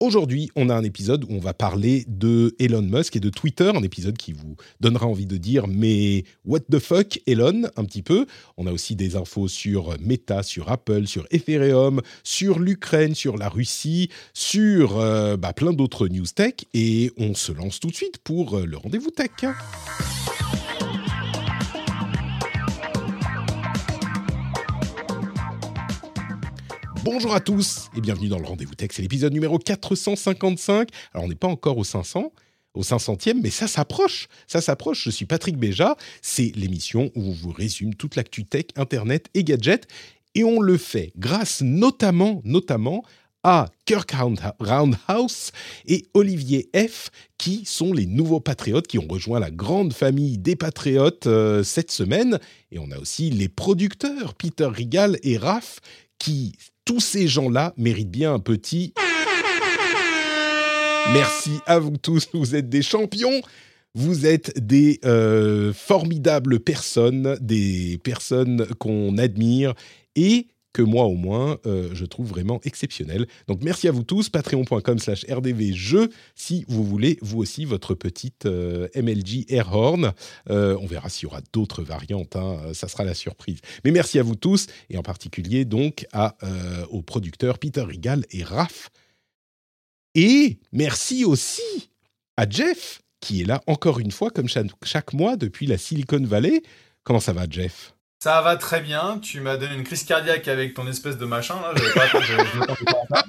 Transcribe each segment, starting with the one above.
Aujourd'hui, on a un épisode où on va parler de Elon Musk et de Twitter, un épisode qui vous donnera envie de dire mais what the fuck Elon un petit peu. On a aussi des infos sur Meta, sur Apple, sur Ethereum, sur l'Ukraine, sur la Russie, sur euh, bah, plein d'autres news tech et on se lance tout de suite pour euh, le rendez-vous tech. Bonjour à tous et bienvenue dans le Rendez-vous Tech. C'est l'épisode numéro 455. Alors, on n'est pas encore au 500, au 500e, mais ça s'approche. Ça s'approche. Je suis Patrick Béja. C'est l'émission où on vous résume toute l'actu tech, Internet et gadgets. Et on le fait grâce notamment, notamment à Kirk Round- Roundhouse et Olivier F, qui sont les nouveaux patriotes qui ont rejoint la grande famille des patriotes euh, cette semaine. Et on a aussi les producteurs, Peter Rigal et Raph, qui, tous ces gens-là, méritent bien un petit... Merci à vous tous, vous êtes des champions. Vous êtes des euh, formidables personnes, des personnes qu'on admire et que moi au moins, euh, je trouve vraiment exceptionnelles. Donc merci à vous tous, patreon.com slash rdvjeux, si vous voulez, vous aussi, votre petite euh, MLG Airhorn. Euh, on verra s'il y aura d'autres variantes, hein, euh, ça sera la surprise. Mais merci à vous tous, et en particulier donc à, aux producteurs Peter Rigal et Raph. Et merci aussi à Jeff, qui est là encore une fois, comme chaque mois, depuis la Silicon Valley. Comment ça va, Jeff? Ça va très bien. Tu m'as donné une crise cardiaque avec ton espèce de machin là. Pas-.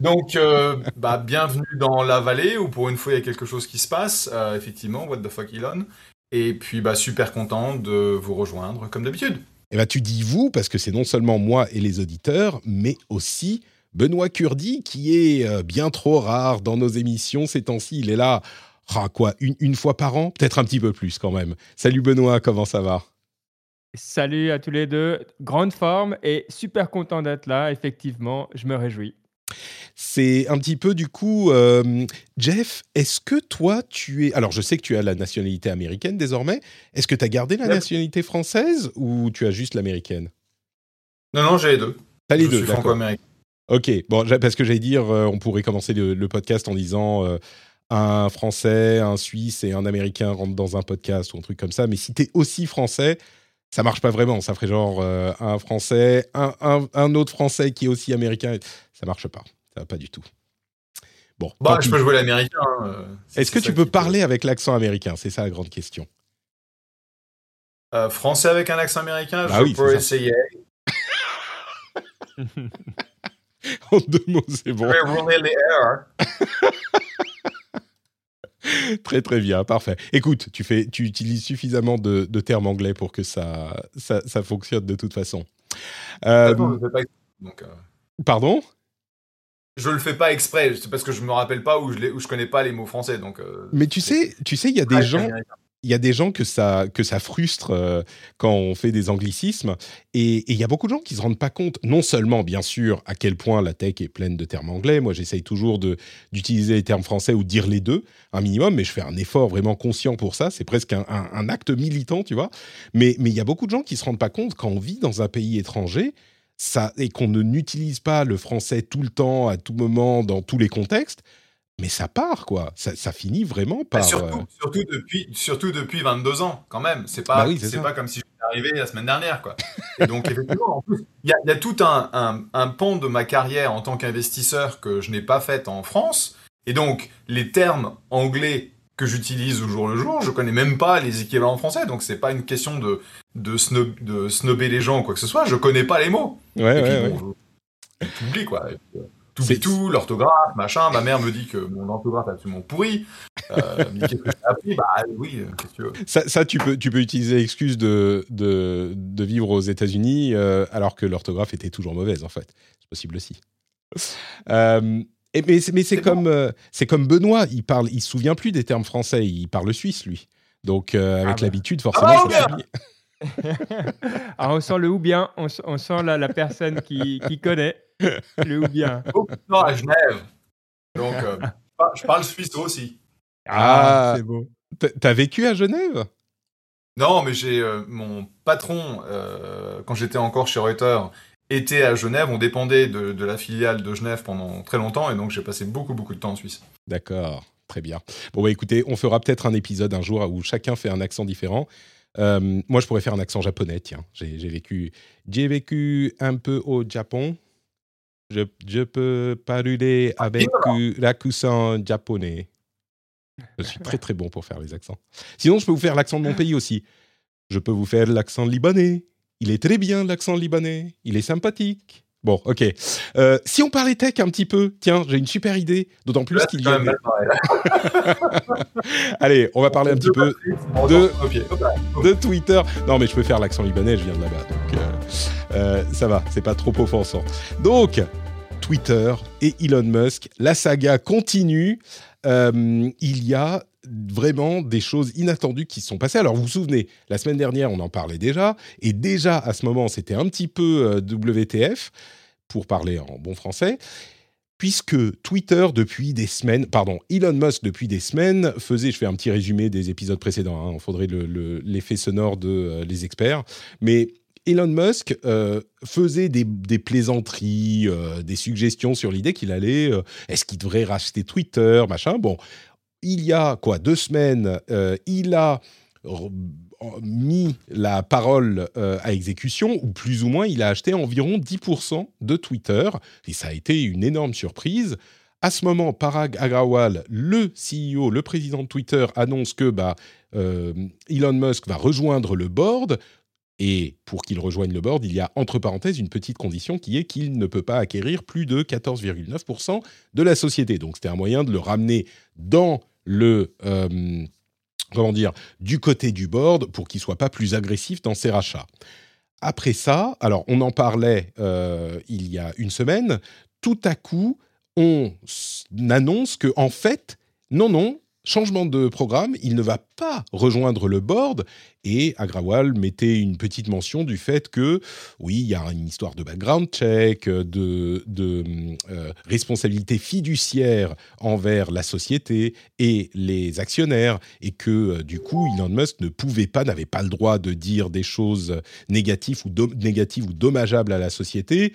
Donc, euh, bah, bienvenue dans la vallée où pour une fois il y a quelque chose qui se passe. Euh, effectivement, what the fuck Elon? Et puis, bah, super content de vous rejoindre comme d'habitude. Eh ben, tu dis vous, parce que c'est non seulement moi et les auditeurs, mais aussi Benoît Curdi, qui est euh, bien trop rare dans nos émissions ces temps-ci. Il est là, ah, quoi, une, une fois par an? Peut-être un petit peu plus quand même. Salut Benoît, comment ça va? Salut à tous les deux, grande forme et super content d'être là, effectivement, je me réjouis. C'est un petit peu du coup, euh, Jeff, est-ce que toi tu es... Alors je sais que tu as la nationalité américaine désormais, est-ce que tu as gardé la Yep. nationalité française ou tu as juste l'américaine? Non, non, j'ai les deux. T'as les je deux, suis d'accord. franco-américain. Ok, bon, parce que j'allais dire, euh, on pourrait commencer le, le podcast en disant euh, un Français, un Suisse et un Américain rentrent dans un podcast ou un truc comme ça. Mais si t'es aussi Français, ça marche pas vraiment. Ça ferait genre euh, un Français, un, un- un autre Français qui est aussi Américain. Ça marche pas. Ça va pas du tout. Bon. Bah, je peux jouer l'américain. hein, euh, si Est-ce que tu peux parler avec l'accent américain? C'est ça la grande question. Euh, français avec un accent américain, Bah je oui, peux essayer. En deux mots, c'est bon. Je vais rouler les airs. Très très bien, parfait. Écoute, tu, fais, tu utilises suffisamment de, de termes anglais pour que ça, ça, ça fonctionne de toute façon. Euh, Attends, je pas donc, euh, pardon? Je le fais pas exprès, c'est parce que je me rappelle pas ou je, ou je connais pas les mots français. Donc, euh, Mais tu sais, tu sais, il y a des gens. Il y a des gens que ça, que ça frustre euh, quand on fait des anglicismes, et il y a beaucoup de gens qui se rendent pas compte, non seulement bien sûr à quel point la tech est pleine de termes anglais. Moi, j'essaye toujours d'utiliser les termes français ou dire les deux un minimum, mais je fais un effort vraiment conscient pour ça. C'est presque un, un- acte militant, tu vois. Mais il y a beaucoup de gens qui se rendent pas compte quand on vit dans un pays étranger. Ça, et qu'on ne n'utilise pas le français tout le temps, à tout moment, dans tous les contextes, mais ça part, quoi. Ça, ça finit vraiment par. surtout, euh, surtout, depuis, surtout depuis 22 ans, quand même. C'est pas, Bah oui, c'est pas comme si j'étais arrivé la semaine dernière, quoi. Et donc, effectivement, en plus, il y a, il y a tout un, un, un pan de ma carrière en tant qu'investisseur que je n'ai pas fait en France. Et donc, les termes anglais que j'utilise au jour le jour, je connais même pas les équivalents français. Donc, c'est pas une question de, de, snob, de snobber les gens ou quoi que ce soit. Je connais pas les mots. Ouais, Et puis, ouais, ouais. bon, je- j'oublie, quoi. Et puis, euh, T'oublies tout, l'orthographe, machin. Ma mère me dit que mon orthographe est absolument pourri. Euh, mais qu'est-ce que j'ai appris? Bah oui, euh, qu'est-ce que tu veux? Ça, ça, tu, peux, tu peux utiliser l'excuse de, de, de vivre aux États-Unis euh, alors que l'orthographe était toujours mauvaise, en fait. C'est possible aussi. Euh, et, mais c'est mais c'est comme, c'est comme Benoît, il parle, il se souvient plus des termes français, il parle suisse, lui. Donc, euh, avec Ah bah. l'habitude, forcément, Ah, ça s'oublie. Ah, on sent le ou bien, on, sent la, la personne qui, qui connaît le ou bien. temps à Genève. Donc, euh, je parle suisse aussi. Ah. c'est beau. T'as- T'as vécu à Genève? Non, mais j'ai euh, mon patron, euh, quand j'étais encore chez Reuters, était à Genève. On dépendait de, de la filiale de Genève pendant très longtemps, et donc j'ai passé beaucoup, beaucoup de temps en Suisse. D'accord, très bien. Bon, bah écoutez, on fera peut-être un épisode un jour où chacun fait un accent différent. Euh, moi, je pourrais faire un accent japonais, tiens. J'ai vécu, j'ai vécu un peu au Japon. Je, je peux parler avec l'accent japonais. Je suis très très bon pour faire les accents. Sinon, je peux vous faire l'accent de mon pays aussi. Je peux vous faire l'accent libanais. Il est très bien l'accent libanais. Il est sympathique. Bon, ok. Euh, si on parlait tech un petit peu, tiens, j'ai une super idée. D'autant plus qu'il y a. Allez, on va parler un petit peu de- Twitter. Non, mais je peux faire l'accent libanais, je viens de là-bas. Donc, euh, euh, ça va, c'est pas trop offensant. Donc, Twitter et Elon Musk, la saga continue. Euh, il y a vraiment des choses inattendues qui se sont passées. Alors, vous vous souvenez, la semaine dernière, on en parlait déjà. Et déjà, à ce moment, c'était un petit peu WTF, pour parler en bon français puisque Twitter, depuis des semaines, pardon, Elon Musk, depuis des semaines, faisait, je fais un petit résumé des épisodes précédents, il faudrait le- le- l'effet sonore de euh, les experts, mais Elon Musk euh, faisait des, plaisanteries, euh, des suggestions sur l'idée qu'il allait, est-ce qu'il devrait racheter Twitter, machin. Bon, il y a quoi, deux semaines, il a mis la parole euh, à exécution, ou plus ou moins, il a acheté environ 10% de Twitter, et ça a été une énorme surprise. À ce moment, Parag Agrawal, le CEO, le président de Twitter, annonce que bah, euh, Elon Musk va rejoindre le board. Et pour qu'il rejoigne le board, il y a entre parenthèses une petite condition qui est qu'il ne peut pas acquérir plus de 14,9% de la société. Donc c'était un moyen de le ramener dans le euh, comment dire du côté du board pour qu'il soit pas plus agressif dans ses rachats. Après ça, alors on en parlait euh, il y a une semaine. Tout à coup, on annonce que en fait, non, non, changement de programme, il ne va pas rejoindre le board. Et Agrawal mettait une petite mention du fait que, oui, il y a une histoire de background check, de, euh, responsabilité fiduciaire envers la société et les actionnaires, et que euh, du coup, Elon Musk ne pouvait pas, n'avait pas le droit de dire des choses négatives ou, négatives ou dommageables à la société,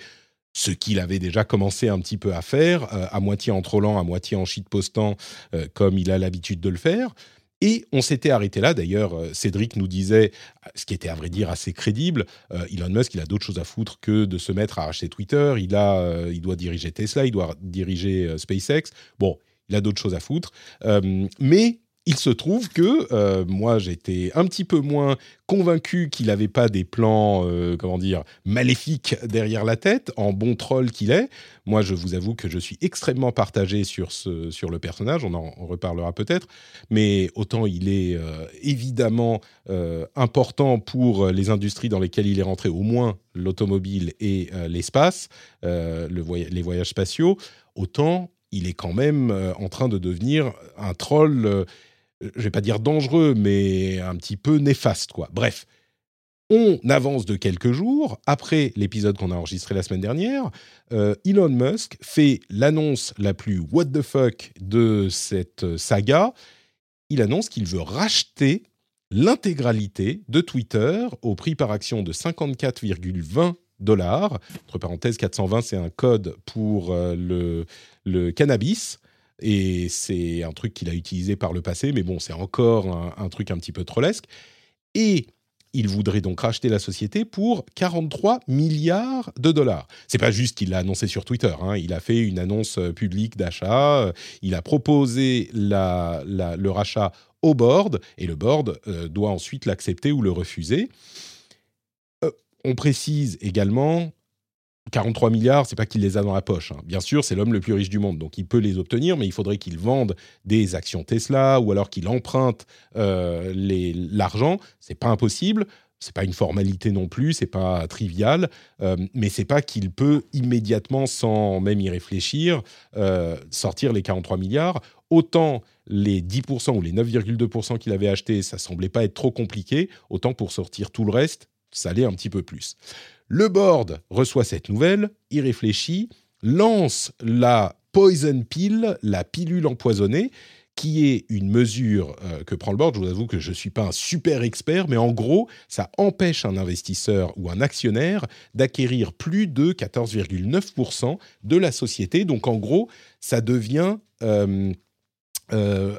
ce qu'il avait déjà commencé un petit peu à faire, euh, à moitié en trollant, à moitié en shitpostant, euh, comme il a l'habitude de le faire. Et on s'était arrêté là. D'ailleurs, euh, Cédric nous disait, ce qui était à vrai dire assez crédible, euh, Elon Musk, il a d'autres choses à foutre que de se mettre à racheter Twitter. Il, a, euh, il doit diriger Tesla, il doit diriger SpaceX. Bon, il a d'autres choses à foutre. Mais il se trouve que euh, moi, j'étais un petit peu moins convaincu qu'il n'avait pas des plans, euh, comment dire, maléfiques derrière la tête, en bon troll qu'il est. Moi, je vous avoue que je suis extrêmement partagé sur, ce, sur le personnage, on en reparlera peut-être, mais autant il est euh, évidemment important pour les industries dans lesquelles il est rentré, au moins l'automobile et l'espace, les voyages spatiaux, autant il est quand même en train de devenir un troll, je vais pas dire dangereux, mais un petit peu néfaste, quoi. Bref. On avance de quelques jours, après l'épisode qu'on a enregistré la semaine dernière, euh, Elon Musk fait l'annonce la plus what the fuck de cette saga. Il annonce qu'il veut racheter l'intégralité de Twitter au prix par action de 54,20 dollars. Entre parenthèses, 420, c'est un code pour euh, le cannabis. Et c'est un truc qu'il a utilisé par le passé, mais bon, c'est encore un, truc un petit peu trollesque. Et il voudrait donc racheter la société pour 43 milliards de dollars. C'est pas juste qu'il l'a annoncé sur Twitter. hein. Il a fait une annonce euh, publique d'achat. euh, Il a proposé le rachat au board et le board euh, doit ensuite l'accepter ou le refuser. On précise également, 43 milliards, c'est pas qu'il les a dans la poche. Hein. Bien sûr, c'est l'homme le plus riche du monde, donc il peut les obtenir, mais il faudrait qu'il vende des actions Tesla ou alors qu'il emprunte euh, l'argent. C'est pas impossible. C'est pas une formalité non plus, c'est pas trivial, euh, mais c'est pas qu'il peut immédiatement, sans même y réfléchir, euh, sortir les 43 milliards. Autant les 10% ou les 9,2% qu'il avait achetés, ça semblait pas être trop compliqué, autant pour sortir tout le reste, ça allait un petit peu plus. Le board reçoit cette nouvelle, y réfléchit, lance la poison pill, la pilule empoisonnée, qui est une mesure euh, que prend le board. Je vous avoue que je ne suis pas un super expert, mais en gros, ça empêche un investisseur ou un actionnaire d'acquérir plus de 14,9% de la société. Donc en gros, ça devient... Euh, euh,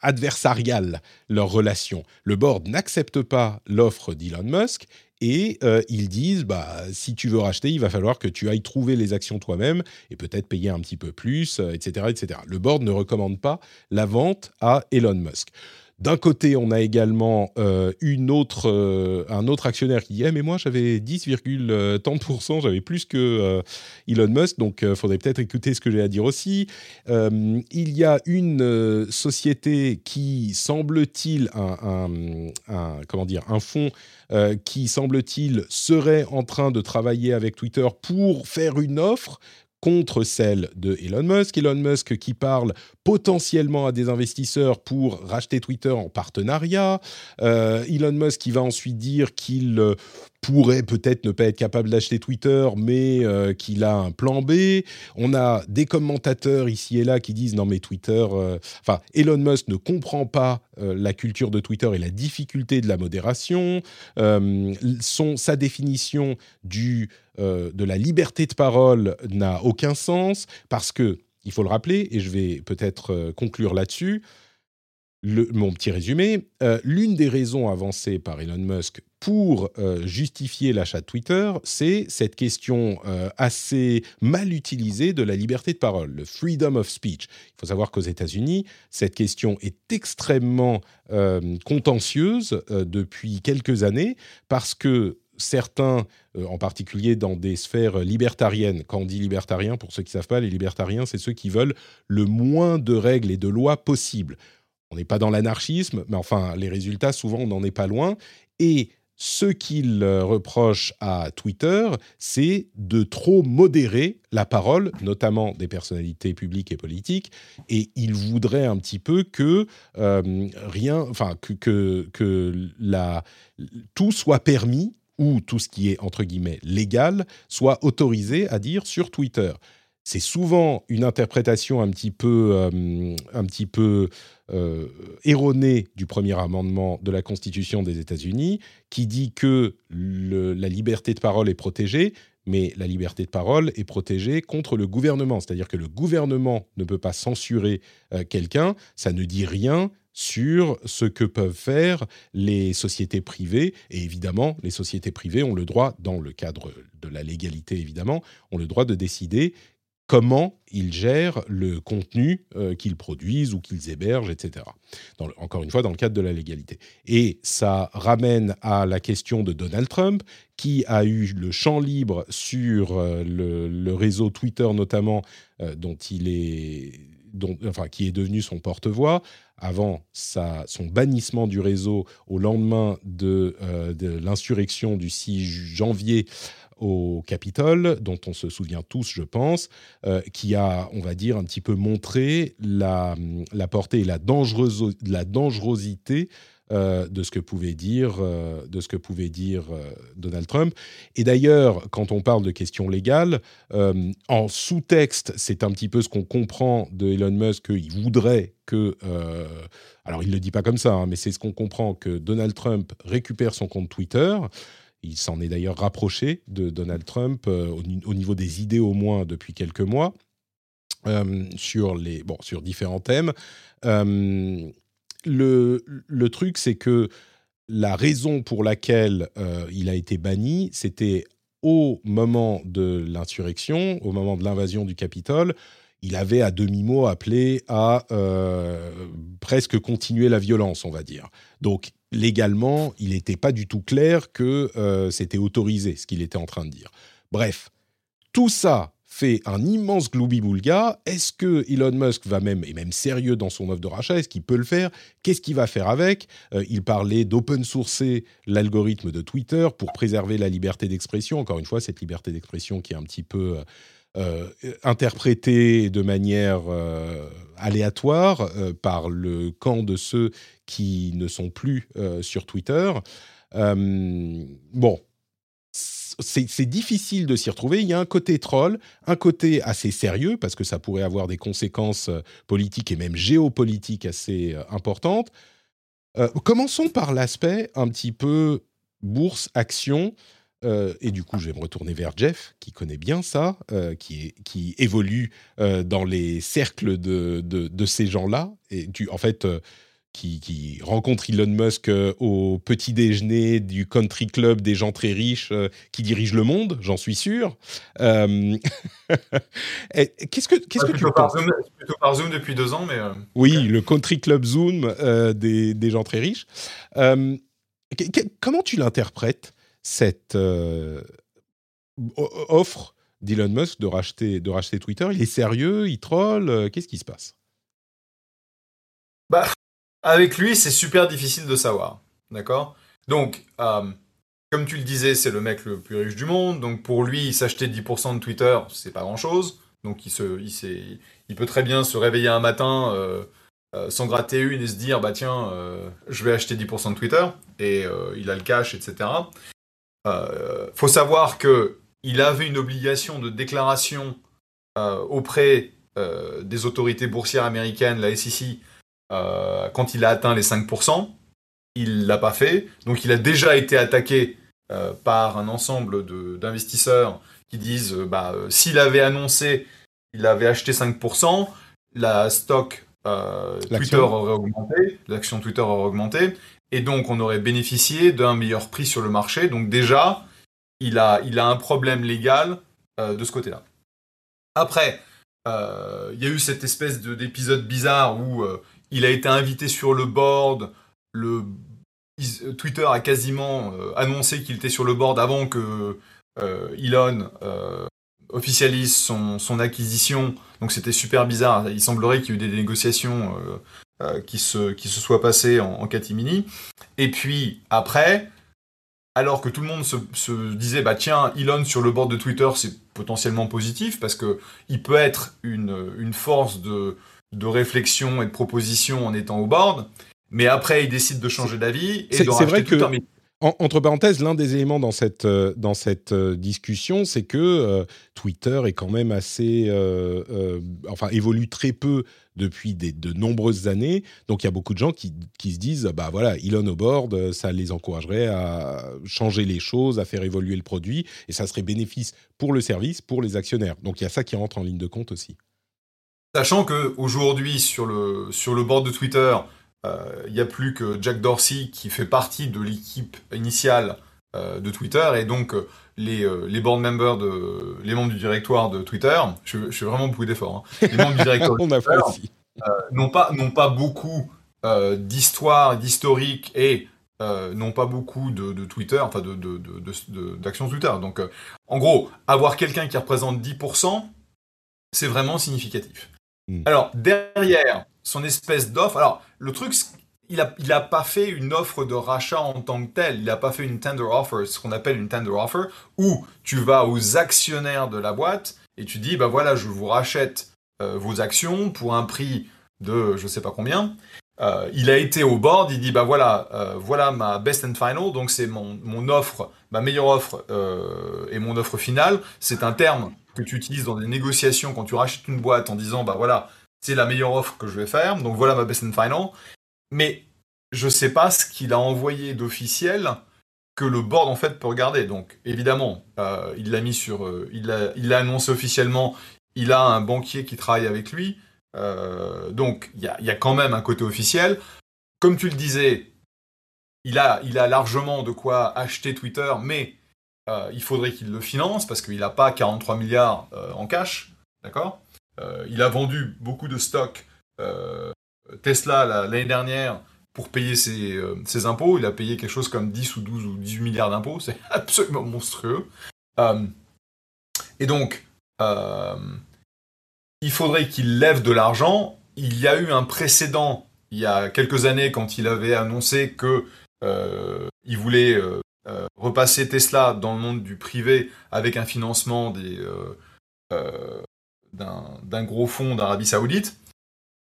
adversarial leur relation. Le board n'accepte pas l'offre d'Elon Musk et euh, ils disent bah si tu veux racheter, il va falloir que tu ailles trouver les actions toi-même et peut-être payer un petit peu plus, etc., euh, etc. Le board ne recommande pas la vente à Elon Musk. D'un côté, on a également euh, une autre, euh, un autre actionnaire qui dit eh, mais moi j'avais 10,30%, j'avais plus que euh, Elon Musk, donc il faudrait peut-être écouter ce que j'ai à dire aussi. il y a une société qui semble-t-il un, un fonds qui semble-t-il serait en train de travailler avec Twitter pour faire une offre contre celle de Elon Musk. Elon Musk qui parle potentiellement à des investisseurs pour racheter Twitter en partenariat. Euh, Elon Musk qui va ensuite dire qu'il euh, pourrait peut-être ne pas être capable d'acheter Twitter, mais euh, qu'il a un plan B. On a des commentateurs ici et là qui disent non mais Twitter, enfin Elon Musk ne comprend pas la culture de Twitter et la difficulté de la modération. son, sa définition du de la liberté de parole n'a aucun sens parce que il faut le rappeler, et je vais peut-être euh, conclure là-dessus, mon petit résumé, euh, l'une des raisons avancées par Elon Musk pour euh, justifier l'achat de Twitter, c'est cette question assez mal utilisée de la liberté de parole, le freedom of speech. Il faut savoir qu'aux États-Unis, cette question est extrêmement contentieuse depuis quelques années parce que certains, euh, en particulier dans des sphères libertariennes. Quand on dit libertarien, pour ceux qui ne savent pas, les libertariens, c'est ceux qui veulent le moins de règles et de lois possibles. On n'est pas dans l'anarchisme, mais enfin, les résultats, souvent, on n'en est pas loin. Et ce qu'ils euh, reprochent à Twitter, c'est de trop modérer la parole, notamment des personnalités publiques et politiques, et ils voudraient un petit peu que euh, rien, enfin que, que la, tout soit permis ou tout ce qui est entre guillemets légal soit autorisé à dire sur Twitter. C'est souvent une interprétation un petit peu, euh, un petit peu euh, erronée du premier amendement de la Constitution des États-Unis, qui dit que la liberté de parole est protégée, mais la liberté de parole est protégée contre le gouvernement. C'est-à-dire que le gouvernement ne peut pas censurer euh, quelqu'un, ça ne dit rien sur ce que peuvent faire les sociétés privées. Et évidemment, les sociétés privées ont le droit, dans le cadre de la légalité évidemment, ont le droit de décider comment ils gèrent le contenu euh, qu'ils produisent ou qu'ils hébergent, etc. encore une fois, dans le cadre de la légalité. Et ça ramène à la question de Donald Trump, qui a eu le champ libre sur euh, le, réseau Twitter notamment, euh, dont il est qui est devenu son porte-voix, avant son bannissement du réseau au lendemain de, euh, l'insurrection du 6 janvier au Capitole, dont on se souvient tous, je pense, euh, qui a, on va dire, un petit peu montré la, la portée et la, la dangerosité euh, de ce que pouvait dire, euh, de ce que pouvait dire euh, Donald Trump. Et d'ailleurs, quand on parle de questions légales, en sous-texte, c'est un petit peu ce qu'on comprend de Elon Musk qu'il voudrait que, alors il ne le dit pas comme ça, hein, mais c'est ce qu'on comprend que Donald Trump récupère son compte Twitter. Il s'en est d'ailleurs rapproché de Donald Trump au, niveau des idées au moins depuis quelques mois. sur, les, bon, sur différents thèmes le, truc, c'est que la raison pour laquelle euh, il a été banni, c'était au moment de l'insurrection, au moment de l'invasion du Capitole, il avait à demi-mot appelé à euh, presque continuer la violence, on va dire. Donc légalement, il n'était pas du tout clair que euh, c'était autorisé, ce qu'il était en train de dire. Bref, Tout ça fait un immense gloubi-boulga. Est-ce que Elon Musk va même, et même sérieux dans son offre de rachat, est-ce qu'il peut le faire? Qu'est-ce qu'il va faire avec? Euh, Il parlait d'open sourcer l'algorithme de Twitter pour préserver la liberté d'expression. Encore une fois, cette liberté d'expression qui est un petit peu euh, euh, interprétée de manière aléatoire par le camp de ceux qui ne sont plus sur Twitter. bon, c'est difficile de s'y retrouver. Il y a un côté troll, un côté assez sérieux, parce que ça pourrait avoir des conséquences euh, politiques et même géopolitiques assez euh, importantes. Euh, commençons par l'aspect un petit peu bourse, action. et du coup, je vais me retourner vers Jeff, qui connaît bien ça, qui, évolue dans les cercles de, ces gens-là. En fait, qui, rencontre Elon Musk euh, au petit déjeuner du country club des gens très riches euh, qui dirigent le monde, j'en suis sûr. Euh, qu'est-ce que, qu'est-ce que tu penses Zoom, Plutôt par Zoom depuis deux ans, mais... Oui, le country club Zoom des, des, gens très riches. comment tu l'interprètes, cette offre d'Elon Musk de racheter, de racheter Twitter? Il est sérieux? Il troll? Qu'est-ce qui se passe? Bah, avec lui, c'est super difficile de savoir. D'accord? Donc, euh, comme tu le disais, c'est le mec le plus riche du monde. Donc, pour lui, s'acheter 10% de Twitter, c'est pas grand-chose. Donc, il, se, il, il, peut très bien se réveiller un matin, euh, euh, s'en gratter une et se dire bah tiens, je vais acheter 10% de Twitter. Et il a le cash, etc. faut savoir que il avait une obligation de déclaration auprès des autorités boursières américaines, la SEC, euh, quand il a atteint les 5%, il l'a pas fait. Donc il a déjà été attaqué euh, par un ensemble d'investisseurs qui disent euh, bah, s'il avait annoncé il avait acheté 5%, la stock Twitter aurait augmenté, l'action Twitter aurait augmenté, et donc on aurait bénéficié d'un meilleur prix sur le marché. Donc déjà, il a, il a un problème légal de ce côté-là. Après, il y a eu cette espèce d'épisode bizarre où il a été invité sur le board. Le Twitter a quasiment euh, annoncé qu'il était sur le board avant que euh, Elon euh, officialise son, acquisition. Donc c'était super bizarre. Il semblerait qu'il y ait eu des négociations qui, se, qui se soient passées en, catimini. Et puis après, alors que tout le monde se, disait bah tiens Elon sur le board de Twitter c'est potentiellement positif parce que il peut être une force de de réflexion et de proposition en étant au board, mais après il décide de changer d'avis et de C'est vrai que entre parenthèses, l'un des éléments dans cette, euh, dans cette euh, discussion, c'est que euh, Twitter est quand même assez, enfin, évolue très peu depuis de nombreuses années. Donc, il y a beaucoup de gens qui, qui, se disent, bah voilà, Elon au board, ça les encouragerait à changer les choses, à faire évoluer le produit, et ça serait bénéfice pour le service, pour les actionnaires. Donc, il y a ça qui rentre en ligne de compte aussi. Sachant qu'aujourd'hui, sur le, sur le board de Twitter, euh, il n'y a plus que Jack Dorsey qui fait partie de l'équipe initiale euh, de Twitter et donc euh, les, les board members, de, les membres du directoire de Twitter, je, fais vraiment beaucoup d'efforts, hein, les membres du directoire de Twitter n'ont pas, pas beaucoup d'histoire, d'historique et n'ont pas beaucoup de, Twitter, enfin d'action de, Twitter. Donc, en gros, avoir quelqu'un qui représente 10%, c'est vraiment significatif. Hmm. Alors, derrière son espèce d'offre, alors, le truc, il n'a il a pas fait une offre de rachat en tant que telle, il n'a pas fait une tender offer, ce qu'on appelle une tender offer, où tu vas aux actionnaires de la boîte et tu dis, bah voilà, je vous rachète euh, vos actions pour un prix de je sais pas combien. Euh, il a été au board, il dit bah voilà, euh, voilà ma best and final, donc c'est mon, mon, offre, ma meilleure offre et mon offre finale. C'est un terme que tu utilises dans des négociations quand tu rachètes une boîte en disant bah voilà, c'est la meilleure offre que je vais faire, donc voilà ma best and final. Mais je sais pas ce qu'il a envoyé d'officiel que le board en fait peut regarder. Donc évidemment, euh, il l'a mis sur, euh, il l'a, il annoncé officiellement. Il a un banquier qui travaille avec lui, euh, donc il y a, y a, quand même un côté officiel. Comme tu le disais, il a, il a largement de quoi acheter Twitter, mais euh, il faudrait qu'il le finance parce qu'il n'a pas 43 milliards euh, en cash, d'accord? Euh, Il a vendu beaucoup de stocks Tesla l'année dernière pour payer ses, impôts. Il a payé quelque chose comme 10 ou 12 ou 18 milliards d'impôts, c'est absolument monstrueux. et donc, il faudrait qu'il lève de l'argent. Il y a eu un précédent il y a quelques années quand il avait annoncé que il voulait repasser Tesla dans le monde du privé avec un financement des d'un gros fonds d'Arabie Saoudite.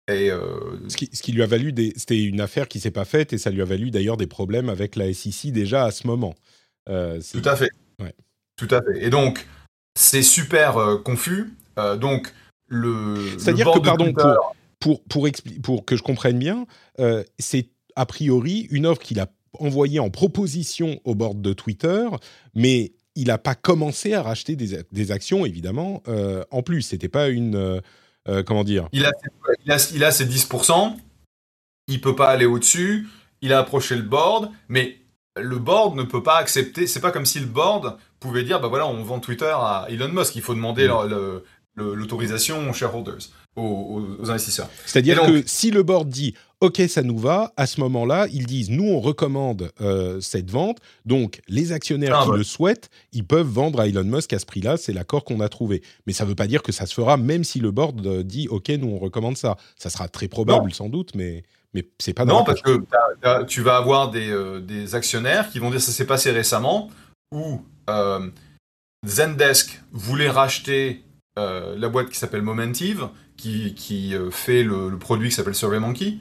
Et euh, ce, qui, lui a valu, c'était une affaire qui s'est pas faite et ça lui a valu d'ailleurs des problèmes avec la SEC déjà à ce moment. Euh, Tout à fait. Tout à fait. Et donc c'est super euh, confus. donc le. C'est-à-dire que pardon pour pour, pour, que je comprenne bien, c'est a priori une offre qu'il a envoyée en proposition au board de Twitter, mais il n'a pas commencé à racheter des, des actions, évidemment. en plus, c'était pas une, euh, comment dire il a, il, a, ses 10%, il peut pas aller au-dessus, il a approché le board, mais le board ne peut pas accepter. C'est pas comme si le board pouvait dire bah voilà, on vend Twitter à Elon Musk. Il faut demander mm. l'autorisation aux shareholders, aux, investisseurs. C'est-à-dire que si le board dit OK, ça nous va, à ce moment-là, ils disent nous, on recommande euh, cette vente. Donc, les actionnaires ah, qui le souhaitent, ils peuvent vendre à Elon Musk à ce prix-là. C'est l'accord qu'on a trouvé. Mais ça ne veut pas dire que ça se fera, même si le board euh, dit OK, nous, on recommande ça. Ça sera très probable, sans doute, mais. Mais c'est pas Non, parce que tu vas avoir des, euh, des, actionnaires qui vont dire ça s'est passé récemment où Zendesk voulait racheter la boîte qui s'appelle Momentive, qui, qui fait le, le, produit qui s'appelle SurveyMonkey.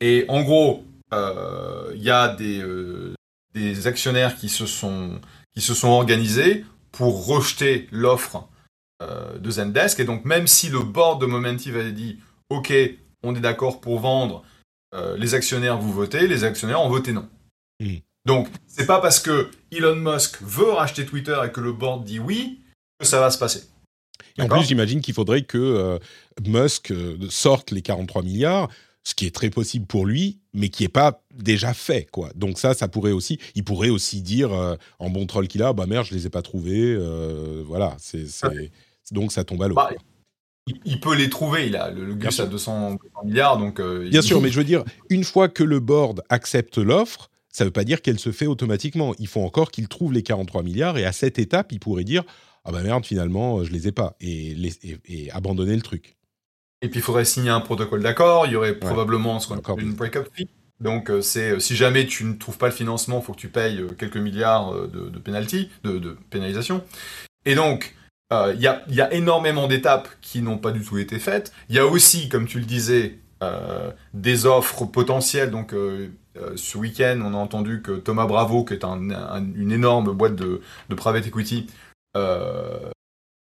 Et en gros, il euh, y a des, euh, des, actionnaires qui se, sont, qui se sont organisés pour rejeter l'offre euh, de Zendesk. Et donc, même si le board de Momentive avait dit OK, on est d'accord pour vendre, les actionnaires vous votez, les actionnaires ont voté non. Donc, Donc, c'est pas parce que Elon Musk veut racheter Twitter et que le board dit oui que ça va se passer. Et en plus, j'imagine qu'il faudrait que Musk sorte les 43 milliards ce qui est très possible pour lui, mais qui n'est pas déjà fait, quoi. Donc ça, ça pourrait aussi, il pourrait aussi dire euh, en bon troll qu'il a, bah merde, je les ai pas trouvés, euh, voilà. C'est, donc ça tombe à l'eau. Bah, il, peut les trouver, il a le, Gus a 200 milliards, donc. Euh, Bien sûr, mais je veux dire, une fois que le board accepte l'offre, ça ne veut pas dire qu'elle se fait automatiquement. Il faut encore qu'il trouve les 43 milliards et à cette étape, il pourrait dire ah bah merde, finalement, je les ai pas et, et abandonner le truc. Et puis il faudrait signer un protocole d'accord, il y aurait probablement ce qu'on appelle une break-up fee. Donc euh, c'est euh, si jamais tu ne trouves pas le financement, il faut que tu payes euh, quelques milliards de, de penalty, de, pénalisation. Et donc il y, a, y, a, énormément d'étapes qui n'ont pas du tout été faites. Il y a aussi, comme tu le disais, des offres potentielles. Donc ce week-end, on a entendu que Thomas Bravo, qui est une énorme boîte de, de private equity,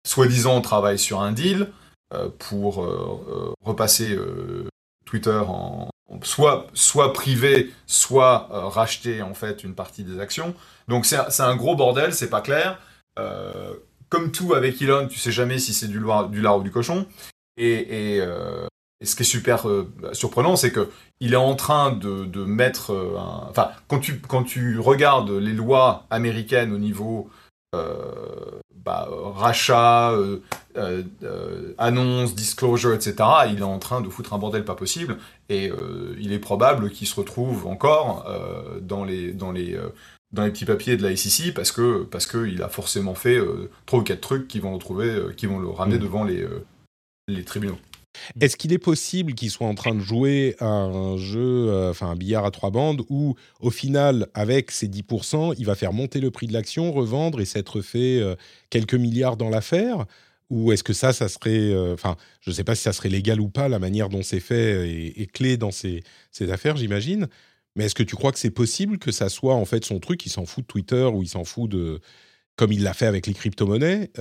soi-disant travaille sur un deal. Euh, pour euh, euh, repasser Twitter en, soit, soit privé, soit racheter en fait une partie des actions. Donc c'est un gros bordel, c'est pas clair. comme tout avec Elon, tu sais jamais si c'est du, lard ou du cochon. Et, ce qui est super surprenant, c'est que il est en train de, de mettre, enfin, quand tu quand tu regardes les lois américaines au niveau bah, rachat, euh, euh, euh, annonce, disclosure, etc., il est en train de foutre un bordel pas possible. Et il est probable qu'il se retrouve encore dans les, dans les, dans les petits papiers de la SEC parce que parce qu'il a forcément fait trois ou quatre trucs qui vont le retrouver, qui vont le ramener mmh. devant les, les tribunaux. Est-ce qu'il est possible qu'il soit en train de jouer à un jeu, euh, enfin un billard à trois bandes, où au final, avec ses 10%, il va faire monter le prix de l'action, revendre et s'être fait euh, quelques milliards dans l'affaire? Ou est-ce que ça, ça serait, euh, enfin, je ne sais pas si ça serait légal ou pas, la manière dont c'est fait est, clé dans ces, ces affaires, j'imagine. Mais est-ce que tu crois que c'est possible que ça soit en fait son truc, il s'en fout de Twitter ou il s'en fout de, comme il l'a fait avec les crypto-monnaies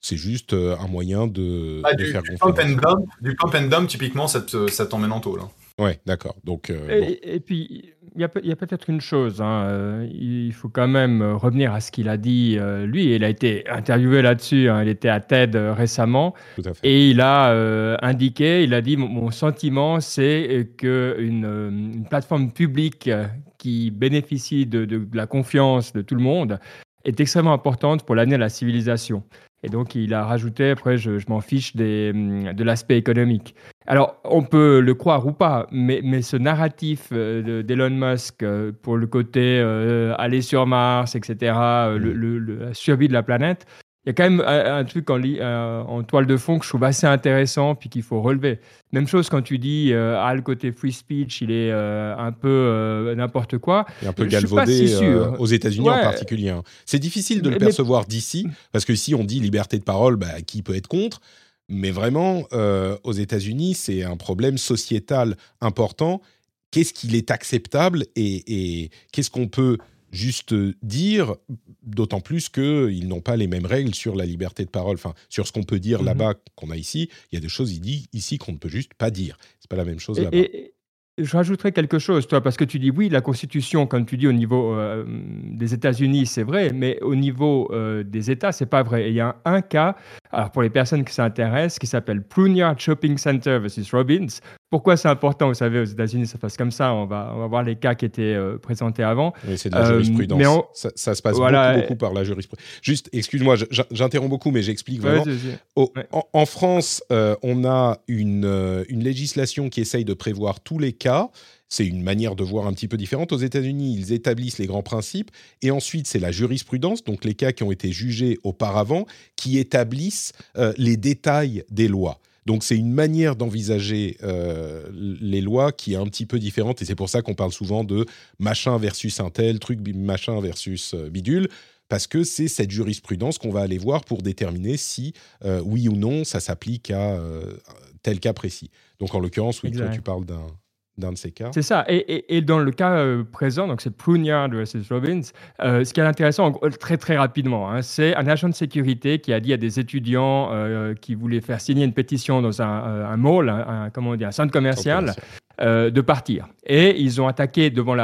c'est juste euh, un moyen de, ah, faire du pump, and dump, du pump and dump, typiquement, ça t'emmène en taux. Là. Ouais, d'accord. Donc, euh, et, puis, il y a, peut-être une chose. Hein, euh, il faut quand même revenir à ce qu'il a dit. lui, il a été interviewé là-dessus. Hein, il était à TED récemment. Tout à fait. Et il a indiqué, il a dit Mon, sentiment, c'est qu'une une plateforme publique qui bénéficie de, de, la confiance de tout le monde est extrêmement importante pour l'année de la civilisation. Et donc, il a rajouté, après, je, m'en fiche des, hum, de l'aspect économique. Alors, on peut le croire ou pas, mais, mais ce narratif euh, d'Elon Musk euh, pour le côté euh, aller sur Mars, etc., le, la survie de la planète, il y a quand même un, truc en, euh, en, toile de fond que je trouve assez intéressant puis qu'il faut relever. Même chose quand tu dis euh, ah le côté free speech il est euh, un peu n'importe quoi. Et un peu galvaudé aux États-Unis en particulier. Hein. C'est difficile de le percevoir d'ici parce que si on dit liberté de parole, bah, qui peut être contre? Mais vraiment aux États-Unis c'est un problème sociétal important. Qu'est-ce qu'il est acceptable et, et qu'est-ce qu'on peut juste dire, d'autant plus qu'ils n'ont pas les mêmes règles sur la liberté de parole, enfin sur ce qu'on peut dire mhm. là-bas qu'on a ici. Il y a des choses il dit ici qu'on ne peut juste pas dire. C'est pas la même chose là-bas. Je rajouterais quelque chose, toi, parce que tu dis oui, la Constitution, comme tu dis au niveau euh, des États-Unis, c'est vrai, mais au niveau euh, des États, c'est pas vrai. il y a un, cas, alors pour les personnes qui s'intéressent, qui s'appelle Pruneyard Shopping Center versus Robbins, pourquoi c'est important Vous savez, aux États-Unis, ça passe comme ça. On va, on va voir les cas qui étaient euh, présentés avant. Oui, c'est de la euh, jurisprudence. ça, se passe beaucoup, beaucoup, par la jurisprudence. Juste, excuse-moi, j'interromps beaucoup, mais j'explique vraiment. en, France, euh, on a une, une législation qui essaye de prévoir tous les cas. C'est une manière de voir un petit peu différente. Aux États-Unis, ils établissent les grands principes et ensuite c'est la jurisprudence, donc les cas qui ont été jugés auparavant, qui établissent les détails des lois. Donc c'est une manière d'envisager euh, les lois qui est un petit peu différente. Et c'est pour ça qu'on parle souvent de machin versus un tel, truc machin versus euh, bidule, parce que c'est cette jurisprudence qu'on va aller voir pour déterminer si euh, oui ou non ça s'applique à tel cas précis. Donc en l'occurrence, oui, toi tu parles d'un de ces cas. C'est ça. Et, dans le cas euh, présent, donc c'est Pruneyard versus Robbins, euh, ce qui est intéressant, très très rapidement, hein, c'est un agent de sécurité qui a dit à des étudiants euh, qui voulaient faire signer une pétition dans un, mall, un, comment on dit, un centre commercial, de partir. Et ils ont attaqué devant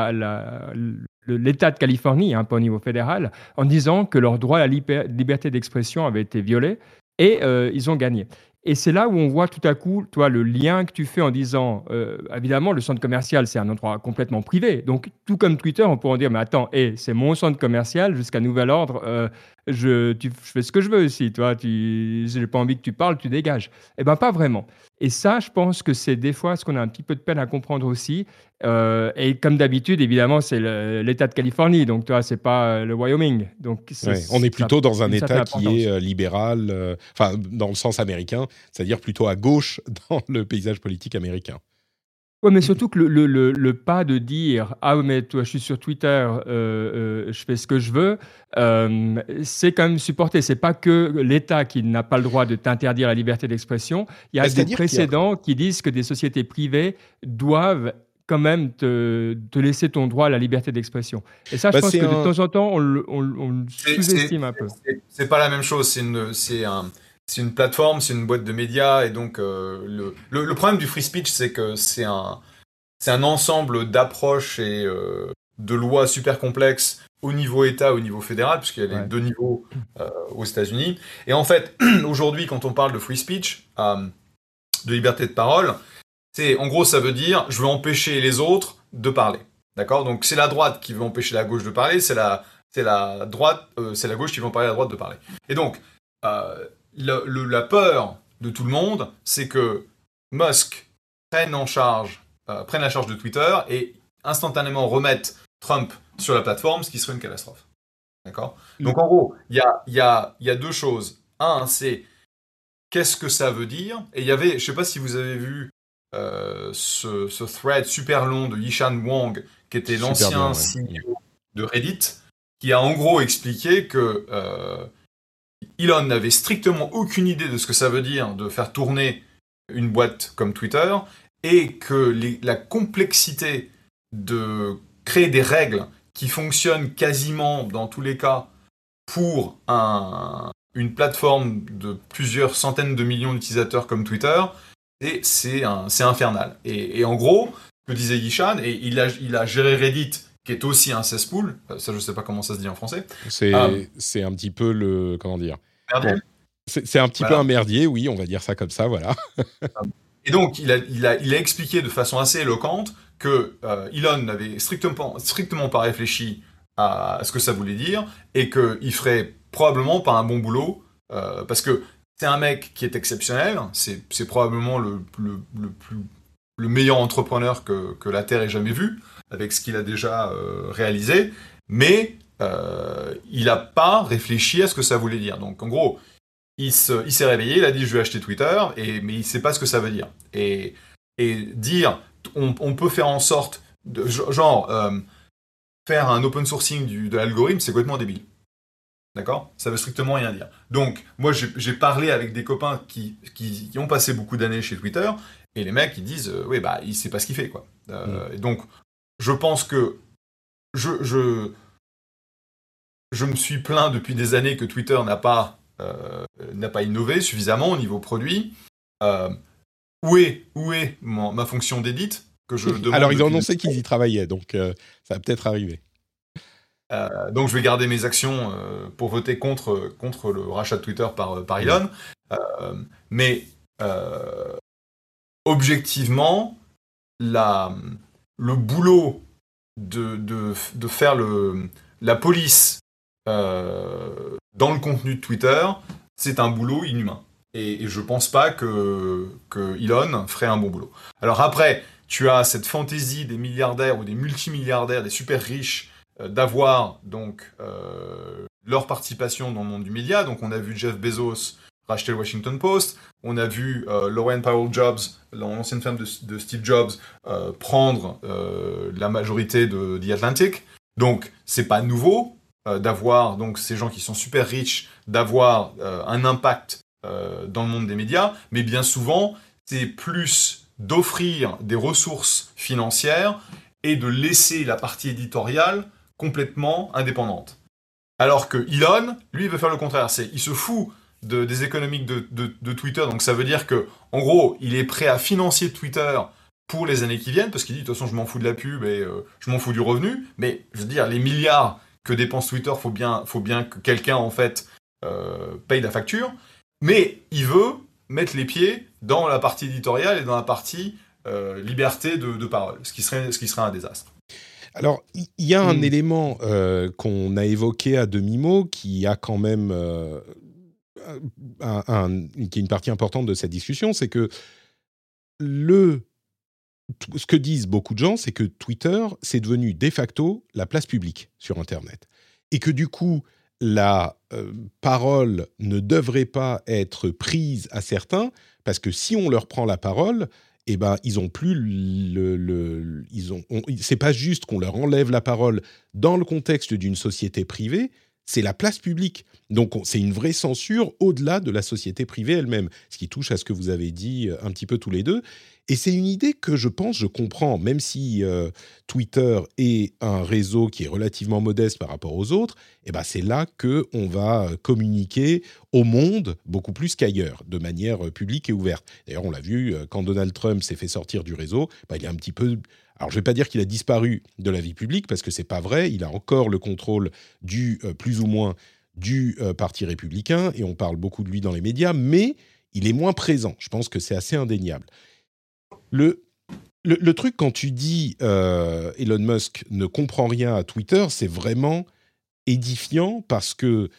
l'État de Californie, hein, pas au niveau fédéral, en disant que leur droit à la liberté d'expression avait été violé. Et ils ont gagné. Et c'est là où on voit tout à coup, toi, le lien que tu fais en disant, euh, évidemment, le centre commercial, c'est un endroit complètement privé. Donc, tout comme Twitter, on pourrait dire, mais attends, c'est mon centre commercial, jusqu'à nouvel ordre, euh, je, tu, fais ce que je veux ici, toi, tu, j'ai pas envie que tu parles, tu dégages. Eh bien, pas vraiment. Et ça, je pense que c'est des fois ce qu'on a un petit peu de peine à comprendre aussi. Euh, et comme d'habitude, évidemment, c'est l'État de Californie, donc toi, c'est pas euh, le Wyoming. Donc, on est plutôt dans un État qui est euh, libéral, enfin, dans le sens américain, c'est-à-dire plutôt à gauche dans le paysage politique américain. Oui, mais surtout que le, le, le, pas de dire Ah, mais toi, je suis sur Twitter, je fais ce que je veux, c'est quand même supporté. C'est pas que l'État qui n'a pas le droit de t'interdire la liberté d'expression. Il y a bah, des précédents qui disent que des sociétés privées doivent quand même te, laisser ton droit à la liberté d'expression. Et ça, je bah, pense que de temps en temps, on le, sous-estime un peu. C'est pas la même chose. C'est une, un, une plateforme, c'est une boîte de médias. Et donc, euh, le, le, problème du free speech, c'est que c'est un, un ensemble d'approches et euh, de lois super complexes au niveau État, au niveau fédéral, puisqu'il y a les deux niveaux euh, aux États-Unis. Et en fait, aujourd'hui, quand on parle de free speech, de liberté de parole, en gros, ça veut dire je veux empêcher les autres de parler. D'accord? Donc c'est la droite qui veut empêcher la gauche de parler, c'est la, c'est la droite, c'est la gauche qui veut empêcher la droite de parler. Et donc, la peur de tout le monde, c'est que Musk prenne en charge, euh, prenne la charge de Twitter et instantanément remette Trump sur la plateforme, ce qui serait une catastrophe. D'accord? Donc en gros, il y a, y, a, y a deux choses. Un, c'est qu'est-ce que ça veut dire? Et il y avait, je ne sais pas si vous avez vu euh, ce, thread super long de Yishan Wang, qui était l'ancien CEO de Reddit, qui a en gros expliqué que euh, Elon n'avait strictement aucune idée de ce que ça veut dire de faire tourner une boîte comme Twitter, et que la complexité de créer des règles qui fonctionnent quasiment dans tous les cas pour une plateforme de plusieurs centaines de millions d'utilisateurs comme Twitter, c'est infernal. Et, en gros, que disait Yishan, et il a géré Reddit, qui est aussi un cesspool, ça je sais pas comment ça se dit en français. C'est ah. un petit peu le... comment dire? C'est un petit peu un merdier, oui, on va dire ça comme ça, voilà. et donc, il a, il, a, il a expliqué de façon assez éloquente que euh, Elon n'avait strictement, strictement pas réfléchi à ce que ça voulait dire, et qu'il ferait probablement pas un bon boulot, euh, parce que c'est un mec qui est exceptionnel, c'est probablement le, le, plus, le meilleur entrepreneur que, que, la Terre ait jamais vu, avec ce qu'il a déjà euh, réalisé, mais il n'a pas réfléchi à ce que ça voulait dire. Donc en gros, il s'est réveillé, il a dit je vais acheter Twitter, et, mais il ne sait pas ce que ça veut dire. Et, et dire on, on, peut faire en sorte, de, genre, faire un open sourcing du, de l'algorithme, c'est complètement débile. D'accord? Ça veut strictement rien dire. Donc, moi, j'ai parlé avec des copains qui, qui, ont passé beaucoup d'années chez Twitter, et les mecs, ils disent, euh, oui, bah, il sait pas ce qu'il fait, quoi. Euh, mm. Et donc, je pense que je, je, je me suis plaint depuis des années que Twitter n'a pas, euh, n'a pas innové suffisamment au niveau produit. où est, où est ma fonction d'édite que je Alors, ils ont annoncé qu'ils y travaillaient, donc ça va peut-être arriver. Euh, donc je vais garder mes actions euh, pour voter contre, contre le rachat de Twitter par, par Elon. Euh, mais objectivement, la, le boulot de, faire la police dans le contenu de Twitter, c'est un boulot inhumain. Et, et je pense pas que, que Elon ferait un bon boulot. Alors après, tu as cette fantaisie des milliardaires ou des multimilliardaires, des super riches, euh, d'avoir donc euh, leur participation dans le monde du média. Donc on a vu Jeff Bezos racheter le Washington Post, on a vu euh, Lauren Powell Jobs, l'ancienne femme de, Steve Jobs, prendre la majorité de The Atlantic. Donc c'est pas nouveau d'avoir donc ces gens qui sont super riches, d'avoir un impact dans le monde des médias, mais bien souvent c'est plus d'offrir des ressources financières et de laisser la partie éditoriale complètement indépendante. Alors que Elon, lui, veut faire le contraire. C'est, il se fout de, des économiques de, Twitter. Donc ça veut dire que, en gros, il est prêt à financer Twitter pour les années qui viennent, parce qu'il dit, de toute façon, je m'en fous de la pub et euh, je m'en fous du revenu. Mais, je veux dire, les milliards que dépense Twitter, faut bien, faut bien que quelqu'un, en fait, euh, paye la facture. Mais il veut mettre les pieds dans la partie éditoriale et dans la partie euh, liberté de, de, parole, ce qui, serait, ce qui serait un désastre. Alors, il y, a un hmm. élément euh, qu'on a évoqué à demi-mot qui a quand même euh, qui est une partie importante de cette discussion, c'est que le ce que disent beaucoup de gens, c'est que Twitter, c'est devenu de facto la place publique sur Internet. Et que du coup, la euh, parole ne devrait pas être prise à certains, parce que si on leur prend la parole, eh ben, ils ont plus le, ils ont, c'est pas juste qu'on leur enlève la parole dans le contexte d'une société privée, c'est la place publique. Donc c'est une vraie censure au-delà de la société privée elle-même, ce qui touche à ce que vous avez dit euh, un petit peu tous les deux. Et c'est une idée que je pense, je comprends, même si euh, Twitter est un réseau qui est relativement modeste par rapport aux autres, eh ben c'est là que on va euh, communiquer au monde beaucoup plus qu'ailleurs, de manière publique et ouverte. D'ailleurs, on l'a vu quand Donald Trump s'est fait sortir du réseau, bah, il est un petit peu alors, je ne vais pas dire qu'il a disparu de la vie publique parce que c'est pas vrai. Il a encore le contrôle du euh, plus ou moins du euh, parti républicain et on parle beaucoup de lui dans les médias, mais il est moins présent. Je pense que c'est assez indéniable. Le, le, truc quand tu dis euh, Elon Musk ne comprend rien à Twitter, c'est vraiment édifiant parce que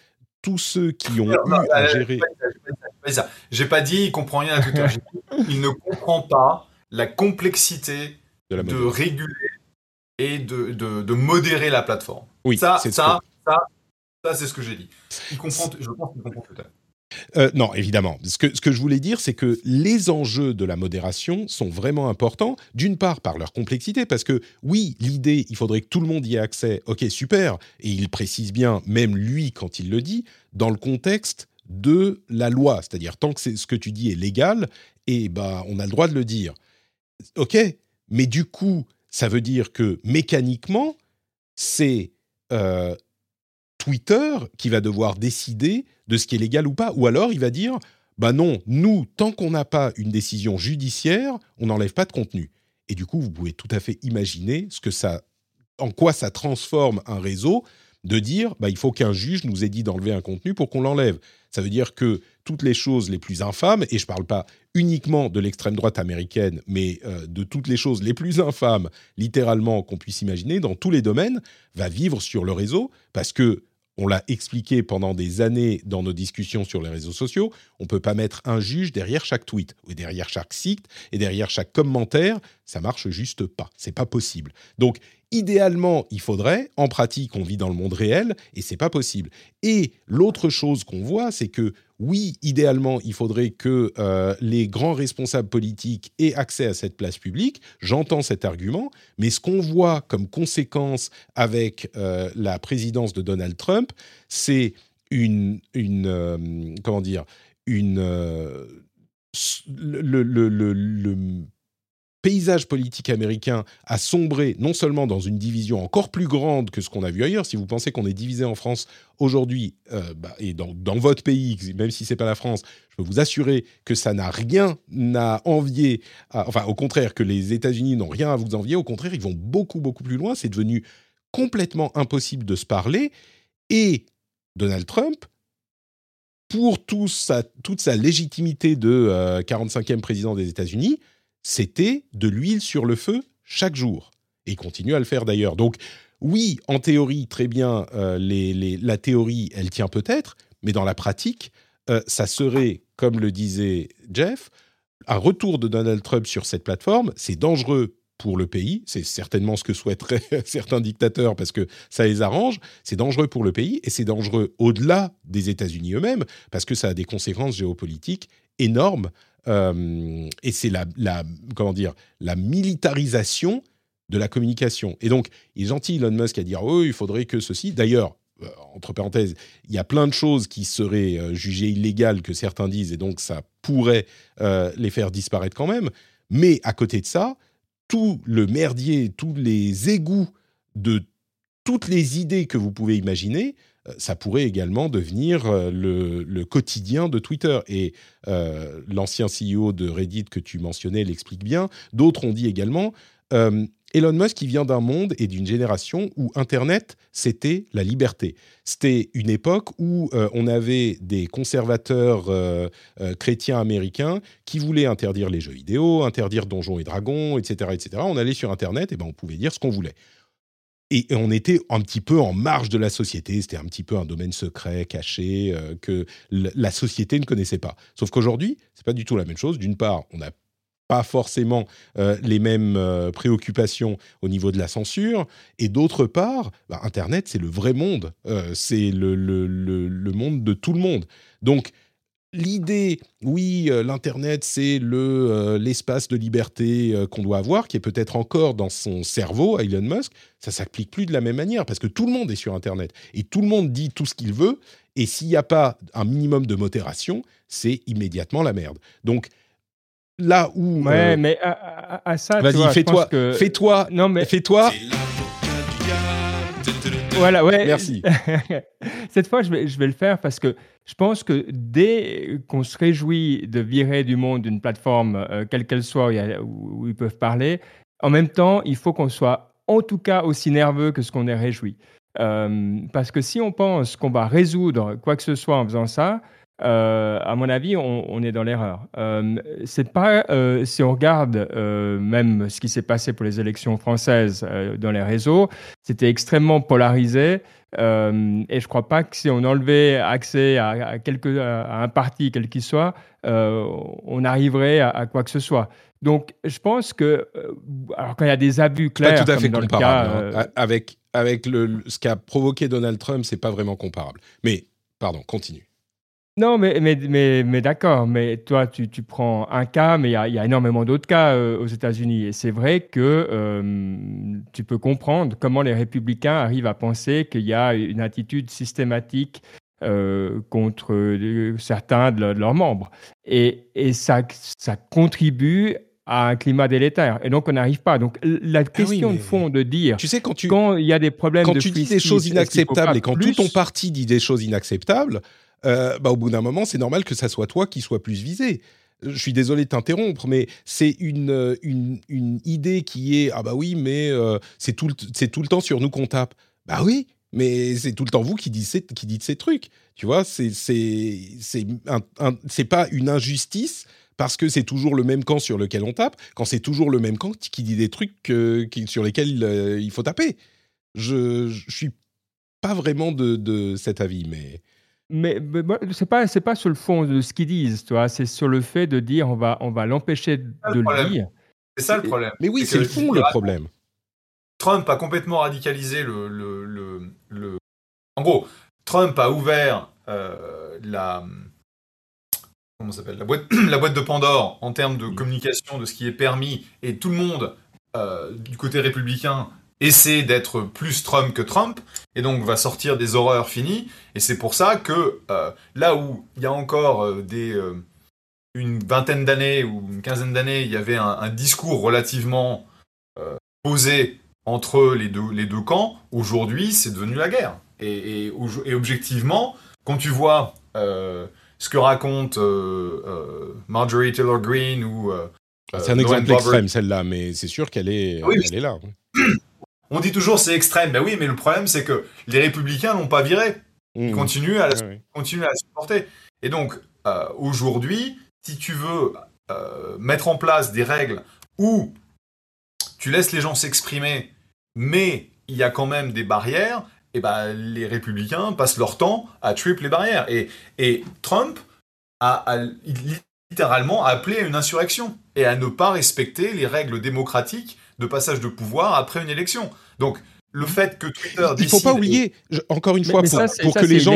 tous ceux qui ont eu à gérer. J'ai pas dit il comprend rien à Twitter. il ne comprend pas la complexité de, réguler et de, de, modérer la plateforme. Oui, ça, ça, ça, ça, c'est ce que j'ai dit. Il comprend, je pense qu'il comprend tout à euh, non, évidemment. Ce que, je voulais dire, c'est que les enjeux de la modération sont vraiment importants, d'une part par leur complexité, parce que oui, l'idée, il faudrait que tout le monde y ait accès, ok, super, et il précise bien, même lui, quand il le dit, dans le contexte de la loi, c'est-à-dire tant que ce que tu dis est légal, et eh ben, on a le droit de le dire. Ok, mais du coup, ça veut dire que mécaniquement, c'est euh, Twitter qui va devoir décider de ce qui est légal ou pas. Ou alors, il va dire, bah non, nous, tant qu'on n'a pas une décision judiciaire, on n'enlève pas de contenu. Et du coup, vous pouvez tout à fait imaginer ce que ça, en quoi ça transforme un réseau de dire, bah, il faut qu'un juge nous ait dit d'enlever un contenu pour qu'on l'enlève. Ça veut dire que toutes les choses les plus infâmes, et je ne parle pas uniquement de l'extrême droite américaine, mais euh, de toutes les choses les plus infâmes, littéralement, qu'on puisse imaginer, dans tous les domaines, va vivre sur le réseau, parce que on l'a expliqué pendant des années dans nos discussions sur les réseaux sociaux, on ne peut pas mettre un juge derrière chaque tweet, ou derrière chaque site, et derrière chaque commentaire, ça marche juste pas, c'est pas possible. Donc, idéalement, il faudrait. En pratique, on vit dans le monde réel et c'est pas possible. Et l'autre chose qu'on voit, c'est que oui, idéalement, il faudrait que euh, les grands responsables politiques aient accès à cette place publique. J'entends cet argument, mais ce qu'on voit comme conséquence avec euh, la présidence de Donald Trump, c'est une, euh, comment dire, une le, paysage politique américain a sombré non seulement dans une division encore plus grande que ce qu'on a vu ailleurs. Si vous pensez qu'on est divisé en France aujourd'hui euh, bah, et dans, votre pays, même si c'est pas la France, je peux vous assurer que ça n'a rien à envier. enfin, au contraire, que les États-Unis n'ont rien à vous envier. Au contraire, ils vont beaucoup beaucoup plus loin. C'est devenu complètement impossible de se parler. Et Donald Trump pour toute sa légitimité de 45e euh, président des États-Unis, c'était de l'huile sur le feu chaque jour. Et il continue à le faire d'ailleurs. Donc oui, en théorie, très bien, euh, la théorie, elle tient peut-être, mais dans la pratique, euh, ça serait, comme le disait Jeff, un retour de Donald Trump sur cette plateforme. C'est dangereux pour le pays. C'est certainement ce que souhaiteraient certains dictateurs parce que ça les arrange. C'est dangereux pour le pays et c'est dangereux au-delà des États-Unis eux-mêmes parce que ça a des conséquences géopolitiques énormes. Euh, et c'est la, comment dire, la militarisation de la communication. Et donc, il est gentil, Elon Musk, à dire oh, il faudrait que ceci. D'ailleurs, euh, entre parenthèses, il y a plein de choses qui seraient euh, jugées illégales que certains disent, et donc ça pourrait les faire disparaître quand même. Mais à côté de ça, tout le merdier, tous les égouts de toutes les idées que vous pouvez imaginer, ça pourrait également devenir euh, le, quotidien de Twitter. Et euh, l'ancien CEO de Reddit que tu mentionnais l'explique bien. D'autres ont dit également, Elon Musk, il vient d'un monde et d'une génération où Internet, c'était la liberté. C'était une époque où euh, on avait des conservateurs euh, euh, chrétiens américains qui voulaient interdire les jeux vidéo, interdire Donjons et Dragons, etc., etc. On allait sur Internet, et ben on pouvait dire ce qu'on voulait. Et, on était un petit peu en marge de la société. C'était un petit peu un domaine secret, caché, que la société ne connaissait pas. Sauf qu'aujourd'hui, c'est pas du tout la même chose. D'une part, on a pas forcément euh, les mêmes euh, préoccupations au niveau de la censure. Et d'autre part, bah, Internet, c'est le vrai monde. Euh, c'est le, le, le, monde de tout le monde. Donc, l'idée, oui, l'Internet, c'est le, l'espace de liberté qu'on doit avoir, qui est peut-être encore dans son cerveau à Elon Musk, ça s'applique plus de la même manière, parce que tout le monde est sur Internet. Et tout le monde dit tout ce qu'il veut. Et s'il n'y a pas un minimum de modération, c'est immédiatement la merde. Donc, là où. Ouais, euh, mais à, ça, vas-y, fais-toi, fais-toi, non mais fais-toi. Voilà, ouais. Merci. Cette fois, je vais, je vais le faire parce que je pense que dès qu'on se réjouit de virer du monde d'une plateforme, euh, quelle qu'elle soit, où, où, ils peuvent parler, en même temps, il faut qu'on soit en tout cas aussi nerveux que ce qu'on est réjoui. Euh, parce que si on pense qu'on va résoudre quoi que ce soit en faisant ça, euh, à mon avis, on, est dans l'erreur. Euh, c'est pas euh, si on regarde même ce qui s'est passé pour les élections françaises dans les réseaux, c'était extrêmement polarisé. et je crois pas que si on enlevait accès à, quelque, à un parti quel qu'il soit, on arriverait à, quoi que ce soit. Donc, je pense que, alors quand il y a des abus clairs, pas tout à fait comparable. Hein. Avec avec le, ce qu'a provoqué Donald Trump, c'est pas vraiment comparable. Mais pardon, continue. Non, mais, mais, mais, mais d'accord, mais toi, tu, tu, prends un cas, mais il y a, y a, énormément d'autres cas euh, aux États-Unis. Et c'est vrai que euh, tu peux comprendre comment les républicains arrivent à penser qu'il y a une attitude systématique euh, contre certains de, leurs membres. Et, et ça, ça contribue à un climat délétère. Et donc, on n'arrive pas. Donc, la ah question de fond de dire, tu sais, quand tu quand il y a des problèmes quand de tu dis des choses inacceptables et quand tout ton parti dit des choses inacceptables, euh, bah, au bout d'un moment, c'est normal que ça soit toi qui sois plus visé. Je suis désolé de t'interrompre, mais c'est une, euh, une, idée qui est ah bah oui, mais euh, c'est tout, tout le temps sur nous qu'on tape. Bah oui, mais c'est tout le temps vous qui dites, qui dites ces trucs. Tu vois, c'est c'est pas une injustice parce que c'est toujours le même camp sur lequel on tape, quand c'est toujours le même camp qui dit des trucs sur lesquels il faut taper. Je, je suis pas vraiment de, de cet avis, mais mais, c'est pas c'est pas sur le fond de ce qu'ils disent, toi. C'est sur le fait de dire on va on va l'empêcher de le lire. C'est ça le problème. Mais oui, c'est le fond le problème. Trump a complètement radicalisé le, le, le, En gros, Trump a ouvert euh, la comment s'appelle la boîte la boîte de Pandore en termes de communication de ce qui est permis et tout le monde euh, du côté républicain essaie d'être plus Trump que Trump et donc va sortir des horreurs finies et c'est pour ça que euh, là où il y a encore des une vingtaine d'années ou une quinzaine d'années il y avait un, discours relativement posé entre les deux, les deux camps, aujourd'hui, c'est devenu la guerre. Et, et, objectivement, quand tu vois euh, ce que raconte euh, euh, Marjorie Taylor Greene ou. C'est un exemple extrême, celle-là, mais c'est sûr qu'elle est, elle est là. On dit toujours c'est extrême, ben oui, mais le problème c'est que les républicains l'ont pas viré. Ils mmh. continuent à, la, continuent à la supporter. Et donc, aujourd'hui, si tu veux mettre en place des règles où tu laisses les gens s'exprimer mais il y a quand même des barrières, et ben les républicains passent leur temps à tripler les barrières. Et, et Trump a, littéralement appelé à une insurrection et à ne pas respecter les règles démocratiques de passage de pouvoir après une élection. Donc, le fait que Twitter il faut pas oublier encore une fois pour, que les gens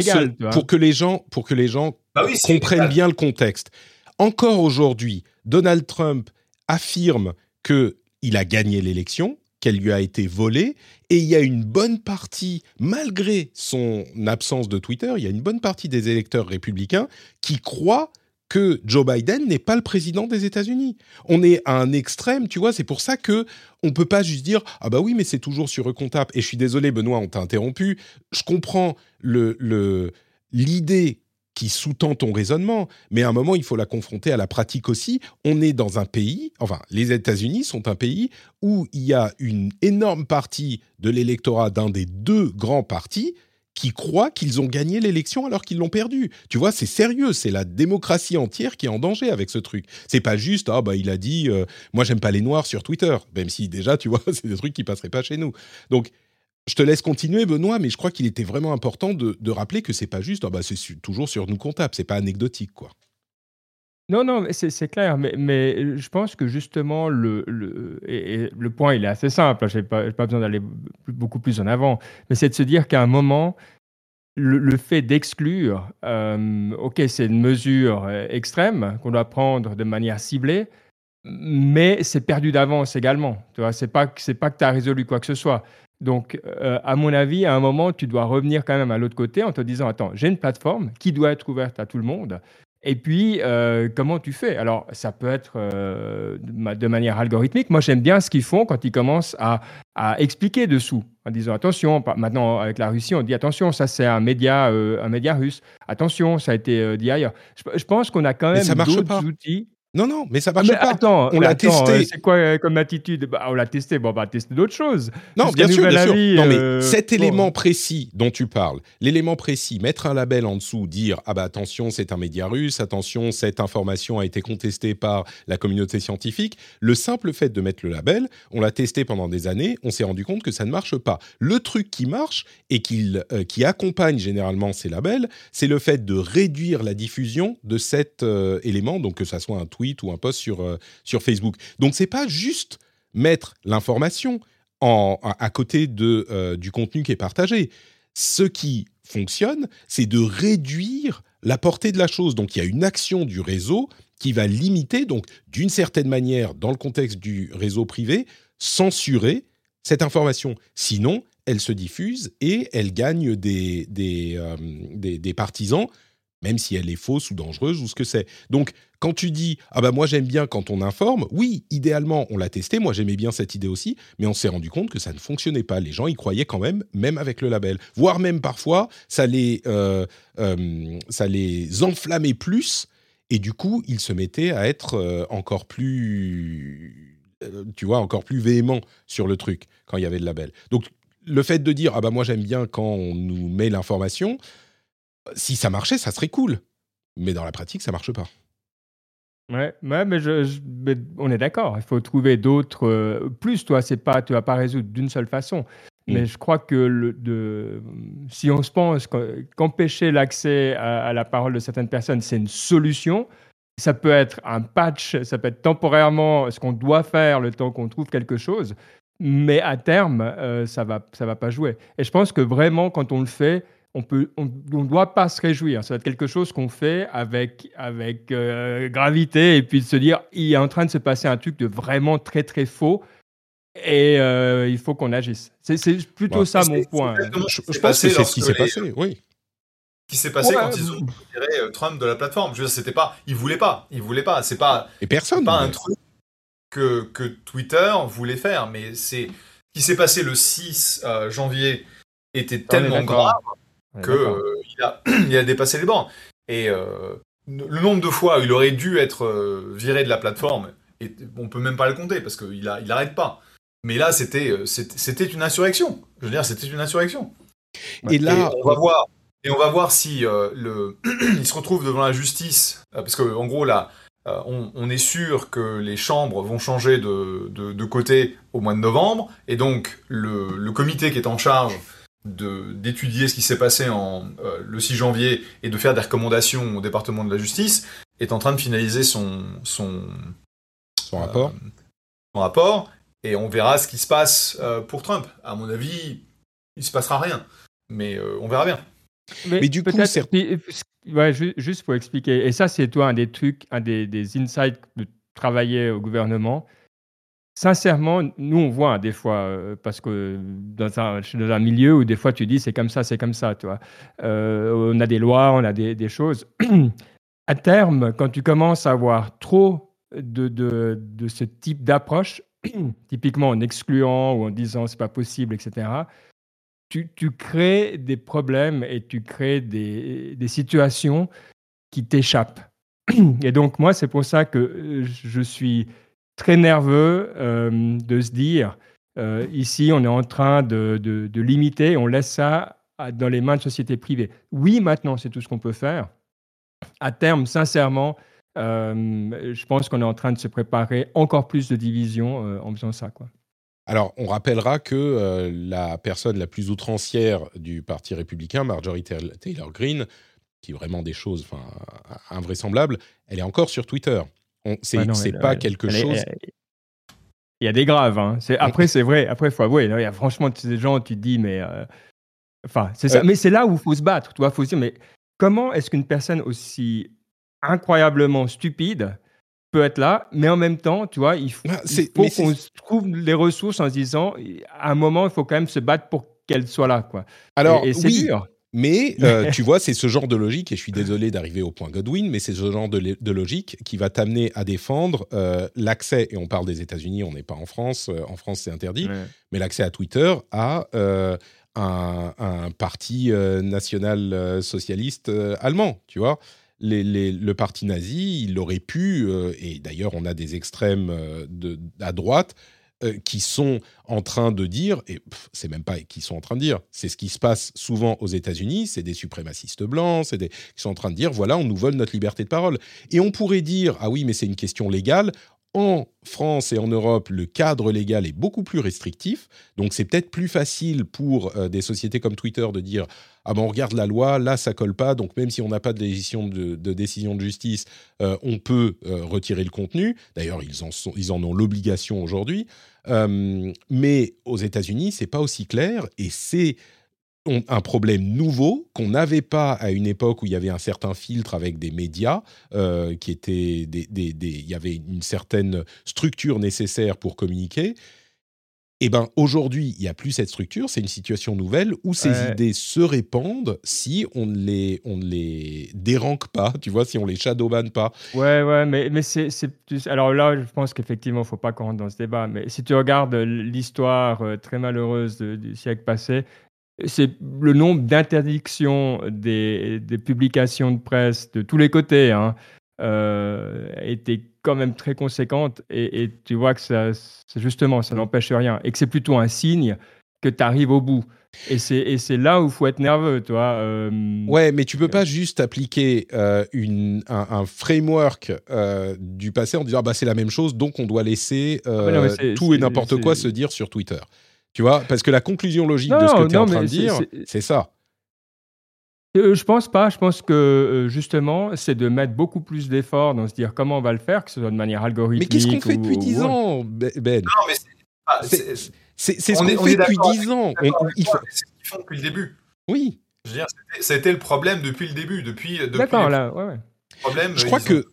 pour, que les gens pour que les gens comprennent bien le contexte encore aujourd'hui Donald Trump affirme que il a gagné l'élection qu'elle lui a été volée. Et il y a une bonne partie, malgré son absence de Twitter, il y a une bonne partie des électeurs républicains qui croient que Joe Biden n'est pas le président des États-Unis. On est à un extrême, tu vois, c'est pour ça que on peut pas juste dire ah bah oui mais c'est toujours sur Recontap et je suis désolé Benoît, on t'a interrompu. Je comprends le l'idée qui sous-tend ton raisonnement, mais à un moment, il faut la confronter à la pratique aussi. On est dans un pays, enfin, les États-Unis sont un pays où il y a une énorme partie de l'électorat d'un des deux grands partis qui croient qu'ils ont gagné l'élection alors qu'ils l'ont perdu. Tu vois, c'est sérieux, c'est la démocratie entière qui est en danger avec ce truc. C'est pas juste ah bah il a dit euh, moi j'aime pas les noirs sur Twitter, même si déjà tu vois, c'est des trucs qui passeraient pas chez nous. Donc je te laisse continuer, Benoît, mais je crois qu'il était vraiment important de, rappeler que c'est pas juste, ah bah c'est toujours sur nous comptables, c'est pas anecdotique, quoi. Non, non, c'est clair, mais, je pense que justement, le, le, et, le point, il est assez simple, je n'ai pas, pas, besoin d'aller beaucoup plus en avant, mais c'est de se dire qu'à un moment, le, fait d'exclure, euh, ok, c'est une mesure euh, extrême qu'on doit prendre de manière ciblée, mais c'est perdu d'avance également. Tu vois, c'est pas, pas que tu as résolu quoi que ce soit. Donc, euh, à mon avis, à un moment, tu dois revenir quand même à l'autre côté en te disant, attends, j'ai une plateforme qui doit être ouverte à tout le monde. Et puis, euh, comment tu fais? Alors, ça peut être euh, de manière algorithmique. Moi, j'aime bien ce qu'ils font quand ils commencent à, expliquer dessous, en disant attention. Maintenant, avec la Russie, on dit attention, ça c'est un média, un média russe. Attention, ça a été dit ailleurs. Je, pense qu'on a quand même d'autres outils. Non, non, mais ça marche pas. Attends, on l'a testé. Euh, c'est quoi euh, comme attitude? Bah, On l'a testé. Bon, on va tester d'autres choses. Non, bien sûr, bien sûr. non, mais euh, cet élément précis dont tu parles, l'élément précis, mettre un label en dessous, dire ah bah attention, c'est un média russe, attention, cette information a été contestée par la communauté scientifique. Le simple fait de mettre le label, on l'a testé pendant des années, on s'est rendu compte que ça ne marche pas. Le truc qui marche et qui, qui accompagne généralement ces labels, c'est le fait de réduire la diffusion de cet élément, donc que ça soit un tweet ou un post sur, euh, sur Facebook. Donc c'est pas juste mettre l'information à, côté de, euh, du contenu qui est partagé. Ce qui fonctionne, c'est de réduire la portée de la chose. Donc il y a une action du réseau qui va limiter, donc d'une certaine manière, dans le contexte du réseau privé, censurer cette information. Sinon, elle se diffuse et elle gagne des, des, euh, des partisans même si elle est fausse ou dangereuse ou ce que c'est. Donc, quand tu dis ah bah moi j'aime bien quand on informe, oui, idéalement on l'a testé, moi j'aimais bien cette idée aussi, mais on s'est rendu compte que ça ne fonctionnait pas. Les gens y croyaient quand même, même avec le label, voire même parfois ça les euh, euh, ça les enflammait plus et du coup ils se mettaient à être euh, encore plus tu vois encore plus véhéments sur le truc quand il y avait le label. Donc le fait de dire ah bah moi j'aime bien quand on nous met l'information si ça marchait, ça serait cool. Mais dans la pratique, ça marche pas. Ouais, mais, je, on est d'accord. Il faut trouver d'autres. Euh, plus, toi, c'est pas, tu vas pas résoudre d'une seule façon. Mais mm. je crois que le, de, si on se pense qu'empêcher l'accès à, la parole de certaines personnes, c'est une solution, ça peut être un patch, ça peut être temporairement ce qu'on doit faire le temps qu'on trouve quelque chose. mais à terme, euh, ça va, ça va pas jouer. Et je pense que vraiment, quand on le fait, on peut, on ne doit pas se réjouir. Ça va être quelque chose qu'on fait avec, avec euh, gravité et puis de se dire, il est en train de se passer un truc de vraiment très très faux et euh, il faut qu'on agisse. C'est plutôt ça mon point. Je, pense que c'est ce qui s'est passé, oui. Ce qui s'est passé quand ils ont retiré euh, Trump de la plateforme. Je veux dire, c'était pas, ils voulaient pas, ils voulaient pas. C'est pas. Et personne. Pas un truc que, que Twitter voulait faire, mais c'est ce qui s'est passé le 6 janvier était tellement grave qu'il euh, a, il a dépassé les bornes. Et euh, le nombre de fois où il aurait dû être euh, viré de la plateforme, et on peut même pas le compter parce qu'il n'arrête il pas. Mais là, c'était c'était une insurrection. Je veux dire, c'était une insurrection. Et là, on va voir. Et on va voir si le, il se retrouve devant la justice, parce que en gros là, on, est sûr que les chambres vont changer de, de, côté au mois de novembre, et donc le, le, comité qui est en charge d'étudier ce qui s'est passé en, euh, le 6 janvier et de faire des recommandations au département de la justice, est en train de finaliser son, son, son rapport. Euh, son rapport, et on verra ce qui se passe euh, pour Trump. À mon avis, il se passera rien, mais on verra bien. Mais, du coup, ouais, juste pour expliquer, et ça c'est toi un des trucs, un des, des insights de travailler au gouvernement, Sincèrement, nous, on voit hein, des fois, euh, parce que dans un, milieu où des fois tu dis c'est comme ça, c'est comme ça, tu vois. Euh, on a des lois, on a des, des choses. à terme, quand tu commences à avoir trop de, de, de ce type d'approche, typiquement en excluant ou en disant c'est pas possible, etc., tu, tu, crées des problèmes et tu crées des, des situations qui t'échappent. Et donc, moi, c'est pour ça que euh, je suis très nerveux euh, de se dire, euh, ici, on est en train de, de, limiter, on laisse ça dans les mains de sociétés privées. Oui, maintenant, c'est tout ce qu'on peut faire. À terme, sincèrement, euh, je pense qu'on est en train de se préparer encore plus de divisions en faisant ça. Quoi. Alors, on rappellera que la personne la plus outrancière du Parti républicain, Marjorie Taylor Greene, qui est vraiment des choses invraisemblables, elle est encore sur Twitter. C'est pas quelque chose. il y a des graves. Hein. Après, c'est vrai. Après, il faut avouer. Il y a franchement des gens, tu te dis, mais. Euh, enfin, c'est ça. Euh mais c'est là où il faut se battre. Il faut se dire, mais comment est-ce qu'une personne aussi incroyablement stupide peut être là, mais en même temps, tu vois, il faut, ah, qu'on trouve les ressources en se disant, à un moment, il faut quand même se battre pour qu'elle soit là, quoi. Alors, et, c'est dur. Mais euh, tu vois, c'est ce genre de logique, et je suis désolé d'arriver au point Godwin, mais c'est ce genre de, logique qui va t'amener à défendre euh, l'accès, et on parle des États-Unis, on n'est pas en France, euh, en France c'est interdit, mais l'accès à Twitter à un, un, parti national socialiste allemand, tu vois. Les, le parti nazi, il aurait pu, et d'ailleurs on a des extrêmes de, à droite euh, qui sont en train de dire, et c'est même pas qui sont en train de dire, c'est ce qui se passe souvent aux États-Unis, c'est des suprémacistes blancs, c'est des qui sont en train de dire, voilà, on nous vole notre liberté de parole. Et on pourrait dire, ah oui, mais c'est une question légale. En France et en Europe, le cadre légal est beaucoup plus restrictif, donc c'est peut-être plus facile pour euh, des sociétés comme Twitter de dire ah ben on regarde la loi, là ça colle pas, donc même si on n'a pas de décision de, décision de justice, euh, on peut retirer le contenu. D'ailleurs ils en ils en ont l'obligation aujourd'hui. Euh, mais aux États-Unis, c'est pas aussi clair et c'est un problème nouveau qu'on n'avait pas à une époque où il y avait un certain filtre avec des médias, euh, qui étaient des, il y avait une certaine structure nécessaire pour communiquer. Eh ben aujourd'hui, il n'y a plus cette structure, c'est une situation nouvelle où ces idées se répandent si on ne les, on les déranque pas, tu vois, si on les shadowban pas. Ouais, ouais, mais, mais c'est, Alors là, je pense qu'effectivement, il ne faut pas qu'on rentre dans ce débat, mais si tu regardes l'histoire euh, très malheureuse du siècle passé, c'est le nombre d'interdictions des, des, publications de presse de tous les côtés hein, euh, était quand même très conséquente et, tu vois que ça, justement, ça n'empêche rien et que c'est plutôt un signe que tu arrives au bout. Et c'est là où il faut être nerveux, toi. Euh, ouais, mais tu peux pas juste appliquer euh, une, un, framework euh, du passé en disant bah, c'est la même chose, donc on doit laisser tout et n'importe quoi se dire sur Twitter. Tu vois Parce que la conclusion logique de ce que tu es en train de dire, c'est ça. Euh, je pense pas. Je pense que euh, justement, c'est de mettre beaucoup plus d'efforts dans se dire comment on va le faire, que ce soit de manière algorithmique. Mais qu'est-ce qu'on fait depuis 10 ans, Ben Non, mais c'est ce qu'on fait depuis 10 ans. ils font depuis le début. Oui. Je veux dire, ça a été le problème depuis le début. Depuis, depuis D'accord, là, ouais, ouais. Problème, je crois que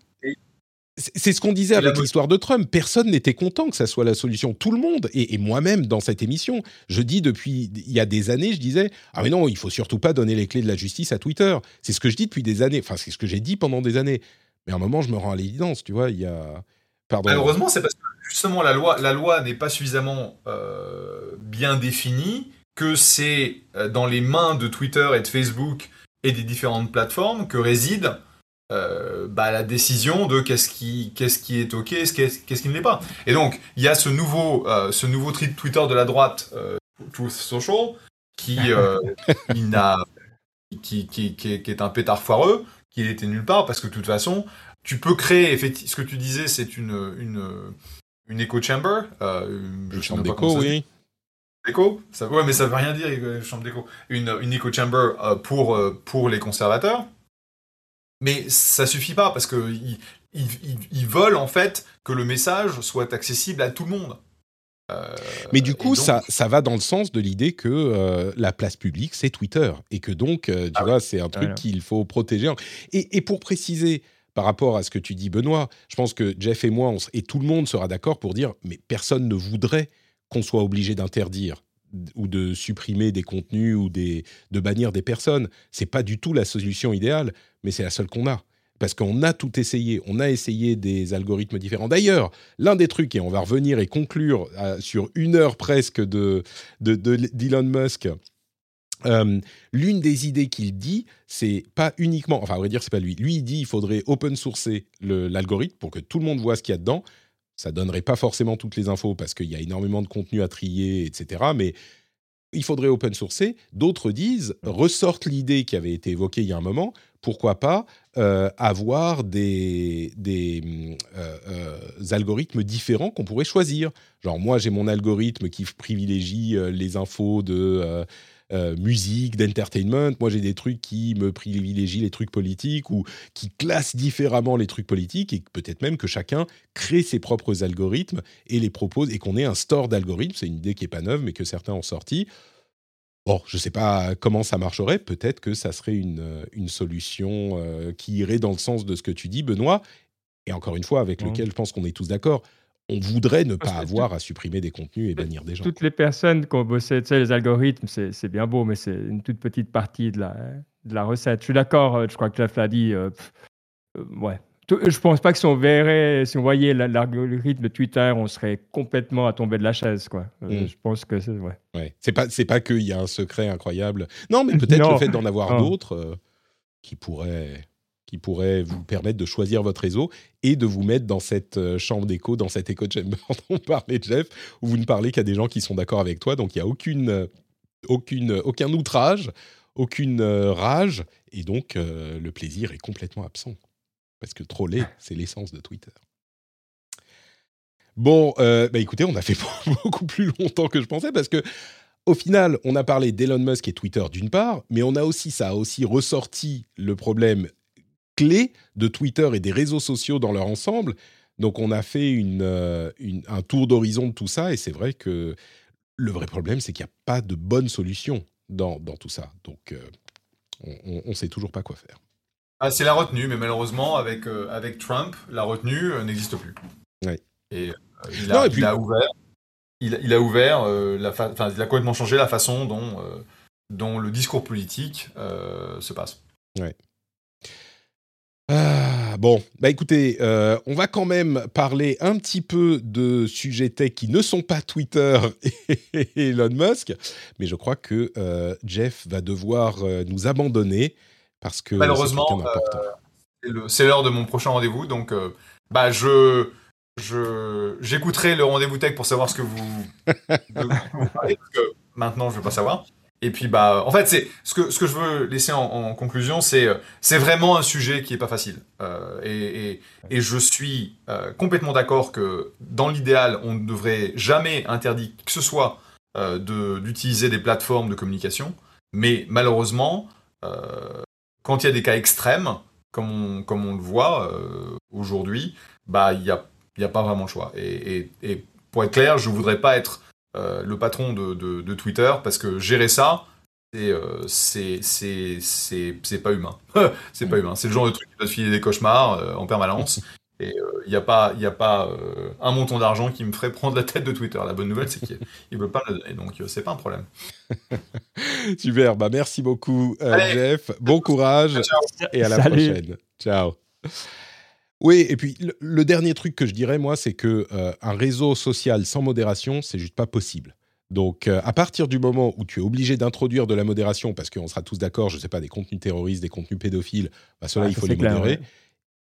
c'est ce qu'on disait avec l'histoire de Trump. Personne n'était content que ça soit la solution. Tout le monde, et, moi-même dans cette émission, je dis depuis il y a des années, je disais ah mais non, il faut surtout pas donner les clés de la justice à Twitter. C'est ce que je dis depuis des années. Enfin, c'est ce que j'ai dit pendant des années. Mais à un moment, je me rends à l'évidence, tu vois. Il y a Pardon. Malheureusement, c'est parce que justement la loi, la loi n'est pas suffisamment euh, bien définie, que c'est euh, dans les mains de Twitter et de Facebook et des différentes plateformes que réside euh, bah, la décision de qu'est-ce qui, qu'est-ce qui est ok, qu'est-ce, qu'est-ce qui ne l'est pas. Et donc, il y a ce nouveau, euh, ce nouveau Twitter de la droite, euh, Truth Social, qui, n'a, qui, qui, qui, est, un pétard foireux, qui n'était nulle part, parce que de toute façon, tu peux créer, ce que tu disais, c'est une, une, une echo chamber. une chambre d'écho, oui. Écho ça, Ouais, mais ça veut rien dire, chambre d'écho. Une, une echo chamber pour, pour les conservateurs. Mais ça suffit pas parce que ils, veulent en fait que le message soit accessible à tout le monde. Euh, mais du coup, ça, ça va dans le sens de l'idée que euh, la place publique, c'est Twitter. Et que donc, euh, tu ah vois, c'est un truc qu'il faut protéger. Et, et, pour préciser, par rapport à ce que tu dis, Benoît, je pense que Jeff et moi, et tout le monde sera d'accord pour dire, mais personne ne voudrait qu'on soit obligé d'interdire ou de supprimer des contenus ou des, de bannir des personnes. C'est pas du tout la solution idéale, mais c'est la seule qu'on a. Parce qu'on a tout essayé, on a essayé des algorithmes différents. D'ailleurs, l'un des trucs, et on va revenir et conclure euh, sur une heure presque de, d'Elon Musk, euh, l'une des idées qu'il dit, c'est pas uniquement, enfin à vrai dire c'est pas lui, lui il dit il faudrait open sourcer l'algorithme pour que tout le monde voit ce qu'il y a dedans, ça donnerait pas forcément toutes les infos parce qu'il y a énormément de contenu à trier, etc. Mais il faudrait open sourcer. D'autres disent, ressortent l'idée qui avait été évoquée il y a un moment, pourquoi pas euh, avoir des, des euh, euh, algorithmes différents qu'on pourrait choisir. Genre moi j'ai mon algorithme qui privilégie les infos de euh, musique, d'entertainment. Moi, j'ai des trucs qui me privilégient les trucs politiques ou qui classent différemment les trucs politiques et peut-être même que chacun crée ses propres algorithmes et les propose et qu'on ait un store d'algorithmes. C'est une idée qui est pas neuve, mais que certains ont sorti. Bon, je ne sais pas comment ça marcherait. Peut-être que ça serait une, euh, une solution euh, qui irait dans le sens de ce que tu dis, Benoît. Et encore une fois, avec lequel je pense qu'on est tous d'accord on voudrait ne pas avoir à supprimer des contenus et bannir des gens. Toutes les personnes qui ont bossé, tu sais, les algorithmes, c'est bien beau, mais c'est une toute petite partie de la, de la recette. Je suis d'accord, euh, je crois que Jeff l'a dit. Euh, euh, ouais. Je pense pas que si on verrait, si on voyait l'algorithme de Twitter, on serait complètement à tomber de la chaise, quoi. Mm. Je pense que c'est ouais. ouais. C'est pas c'est pas qu'il y a un secret incroyable. Non, mais peut-être le fait d'en avoir d'autres qui pourraient qui pourrait vous permettre de choisir votre réseau et de vous mettre dans cette euh, chambre d'écho, dans cette écho chamber dont parlait Jeff, où vous ne parlez qu'à des gens qui sont d'accord avec toi. Donc il n'y a aucune, euh, aucune, aucun outrage, aucune euh, rage, et donc le plaisir est complètement absent. Parce que troller, c'est l'essence de Twitter. Bon, bah écoutez, on a fait beaucoup plus longtemps que je pensais parce que au final, on a parlé d'Elon Musk et Twitter d'une part, mais on a aussi, ça a aussi ressorti le problème clés de Twitter et des réseaux sociaux dans leur ensemble. Donc on a fait euh, un tour d'horizon de tout ça et c'est vrai que le vrai problème, c'est qu'il n'y a pas de bonne solution dans, tout ça. Donc euh, on ne sait toujours pas quoi faire. Ah, c'est la retenue, mais malheureusement, avec, euh, avec Trump, la retenue n'existe plus. Et, il, a, il, a, ouvert, il, a ouvert la il a complètement changé la façon dont, dont le discours politique se passe. Ah, bon, bah écoutez, euh, on va quand même parler un petit peu de sujets tech qui ne sont pas Twitter et Elon Musk, mais je crois que euh, Jeff va devoir euh, nous abandonner parce que malheureusement c'est l'heure de mon prochain rendez-vous, donc bah je je j'écouterai le rendez-vous tech pour savoir ce que vous, parlez, parce que maintenant je veux pas savoir. Et puis bah en fait c'est ce que ce que je veux laisser en, conclusion c'est euh, c'est vraiment un sujet qui est pas facile. Euh, et, et, je suis euh, complètement d'accord que dans l'idéal on ne devrait jamais interdire que ce soit de d'utiliser des plateformes de communication. Mais malheureusement quand il y a des cas extrêmes comme on comme on le voit aujourd'hui bah il y a il y a pas vraiment le choix. Et, et, pour être clair je voudrais pas être le patron de, Twitter, parce que gérer ça, c'est c'est pas humain. c'est pas humain. C'est le genre de truc qui va te filer des cauchemars en permanence. Et il euh, n'y a pas, y a pas euh, un montant d'argent qui me ferait prendre la tête de Twitter. La bonne nouvelle, c'est qu'il ne veut pas le donner. Donc, euh, c'est pas un problème. Super. Bah, merci beaucoup, Jeff. Bon courage. Et à la prochaine. Ciao. Oui, et puis le, dernier truc que je dirais, moi, c'est que un réseau social sans modération, c'est juste pas possible. Donc, à partir du moment où tu es obligé d'introduire de la modération, parce qu'on sera tous d'accord, je ne sais pas, des contenus terroristes, des contenus pédophiles, bah, cela, il faut les modérer.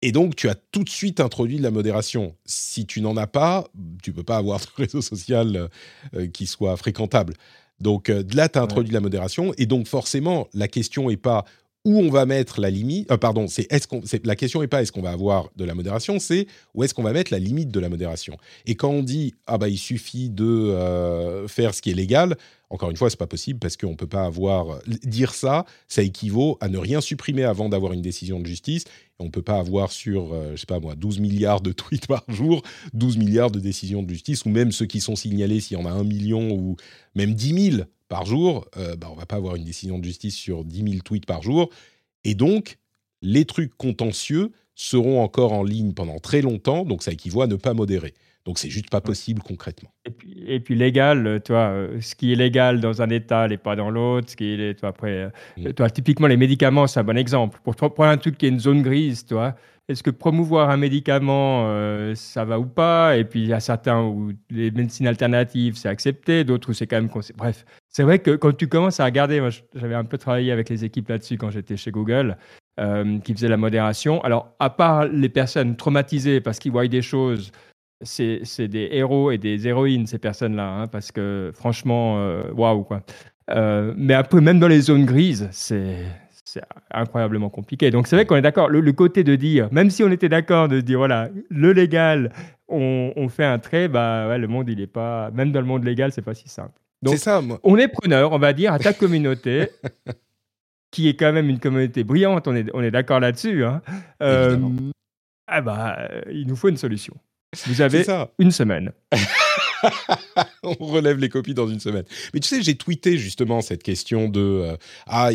Et donc, tu as tout de suite introduit de la modération. Si tu n'en as pas, tu peux pas avoir de réseau social euh, qui soit fréquentable. Donc euh, là, tu as introduit de la modération. Et donc, forcément, la question n'est pas où on va mettre la limite. Euh, pardon, c'est est-ce qu'on. La question n'est pas est-ce qu'on va avoir de la modération, c'est où est-ce qu'on va mettre la limite de la modération. Et quand on dit ah bah il suffit de faire ce qui est légal, encore une fois, c'est pas possible parce qu'on peut pas avoir dire ça, ça équivaut à ne rien supprimer avant d'avoir une décision de justice. Et on peut pas avoir sur, euh, je sais pas moi, 12 milliards de tweets par jour, 12 milliards de décisions de justice, ou même ceux qui sont signalés, s'il y en a un million ou même 10 000 par jour, euh, bah, on va pas avoir une décision de justice sur 10 000 tweets par jour. Et donc, les trucs contentieux seront encore en ligne pendant très longtemps, donc ça équivaut à ne pas modérer. Donc c'est juste pas possible concrètement. Et puis, et puis légal, euh, toi, euh, ce qui est légal dans un État n'est pas dans l'autre. Ce qui est, toi, après, euh, mm. toi, typiquement les médicaments, c'est un bon exemple. Pour prendre un truc qui est une zone grise, toi, est-ce que promouvoir un médicament, ça va ou pas? Et puis il y a certains où les médecines alternatives, c'est accepté, d'autres où c'est quand même. Bref, c'est vrai que quand tu commences à regarder, moi j'avais un peu travaillé avec les équipes là-dessus quand j'étais chez Google. qui faisaient la modération. Alors, à part les personnes traumatisées parce qu'ils voient des choses c'est des héros et des héroïnes, ces personnes-là, hein, parce que franchement, euh, waouh, quoi. Euh, mais peu, même dans les zones grises, c'est incroyablement compliqué. Donc c'est vrai qu'on est d'accord. Le, côté de dire, même si on était d'accord de dire, voilà, le légal, on, fait un trait, bah ouais, le monde, il est pas, même dans le monde légal, c'est pas si simple. Donc ça, on est preneur, on va dire, à ta communauté. qui est quand même une communauté brillante, on est, on est d'accord là-dessus. Hein. Euh, ah bah, il nous faut une solution. Vous avez une semaine. on relève les copies dans une semaine. Mais tu sais, j'ai tweeté justement cette question de euh, ah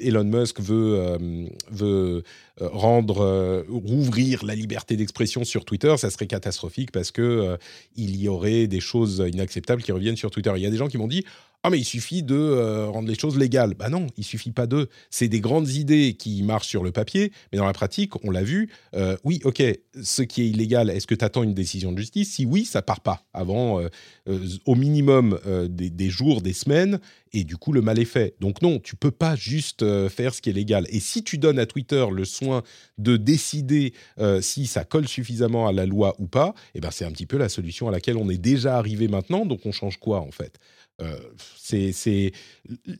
Elon Musk veut euh, veut euh, rendre rouvrir la liberté d'expression sur Twitter, ça serait catastrophique parce que il y aurait des choses inacceptables qui reviennent sur Twitter. Il y a des gens qui m'ont dit ah mais il suffit de euh, rendre les choses légales. Bah non, il suffit pas de. C'est des grandes idées qui marchent sur le papier, mais dans la pratique, on l'a vu. Euh, oui, ok, ce qui est illégal, est-ce que tu attends une décision de justice? Si oui, ça part pas avant euh, au minimum des, jours, des semaines, et du coup le mal est fait. Donc non, tu peux pas juste faire ce qui est légal. Et si tu donnes à Twitter le soin de décider si ça colle suffisamment à la loi ou pas, eh ben c'est un petit peu la solution à laquelle on est déjà arrivé maintenant. Donc on change quoi en fait? Euh, c'est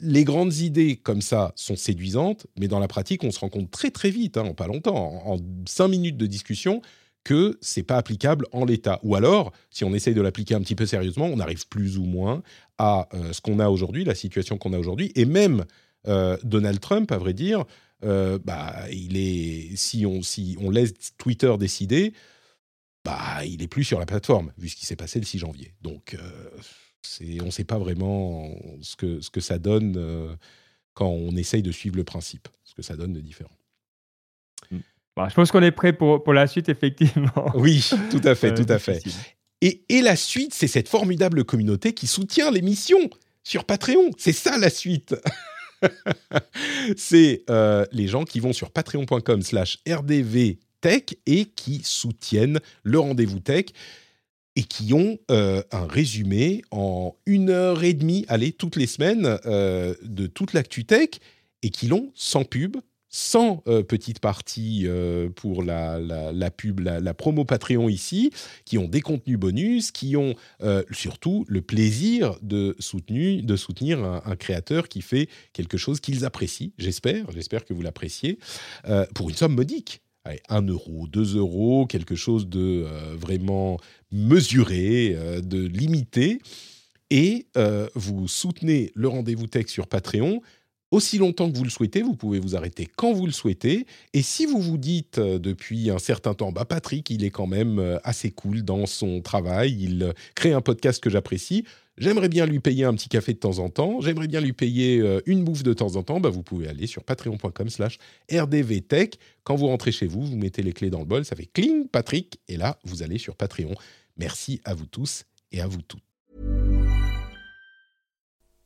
les grandes idées comme ça sont séduisantes, mais dans la pratique, on se rend compte très très vite, hein, en pas longtemps, en, cinq minutes de discussion, que c'est pas applicable en l'état. Ou alors, si on essaye de l'appliquer un petit peu sérieusement, on arrive plus ou moins à euh, ce qu'on a aujourd'hui, la situation qu'on a aujourd'hui, et même euh, Donald Trump, à vrai dire, bah, il est si on laisse Twitter décider, bah, il est plus sur la plateforme vu ce qui s'est passé le 6 janvier. Donc on ne sait pas vraiment ce que, ce que ça donne euh, quand on essaye de suivre le principe, ce que ça donne de différent. Hmm. Bah, je pense qu'on est prêt pour, pour la suite, effectivement. Oui, tout à fait, tout à fait. Et, et la suite, c'est cette formidable communauté qui soutient l'émission sur Patreon. C'est ça la suite. c'est euh, les gens qui vont sur patreon.com slash rdvtech et qui soutiennent le rendez-vous tech et qui ont euh, un résumé en une heure et demie, allez, toutes les semaines, euh, de toute l'actu tech, et qui l'ont sans pub, sans euh, petite partie pour la, pub, la, promo Patreon ici, qui ont des contenus bonus, qui ont surtout le plaisir de soutenir un, un, créateur qui fait quelque chose qu'ils apprécient, j'espère, j'espère que vous l'appréciez, pour une somme modique. 1 euro, 2 euros, quelque chose de euh, vraiment mesuré, euh, de limité. Et euh, vous soutenez le rendez-vous tech sur Patreon aussi longtemps que vous le souhaitez. Vous pouvez vous arrêter quand vous le souhaitez. Et si vous vous dites euh, depuis un certain temps, bah Patrick, il est quand même euh, assez cool dans son travail, il euh, crée un podcast que j'apprécie. J'aimerais bien lui payer un petit café de temps en temps. J'aimerais bien lui payer une bouffe de temps en temps. Bah, vous pouvez aller sur patreon.com/slash rdvtech. Quand vous rentrez chez vous, vous mettez les clés dans le bol, ça fait cling, Patrick, et là, vous allez sur Patreon. Merci à vous tous et à vous toutes.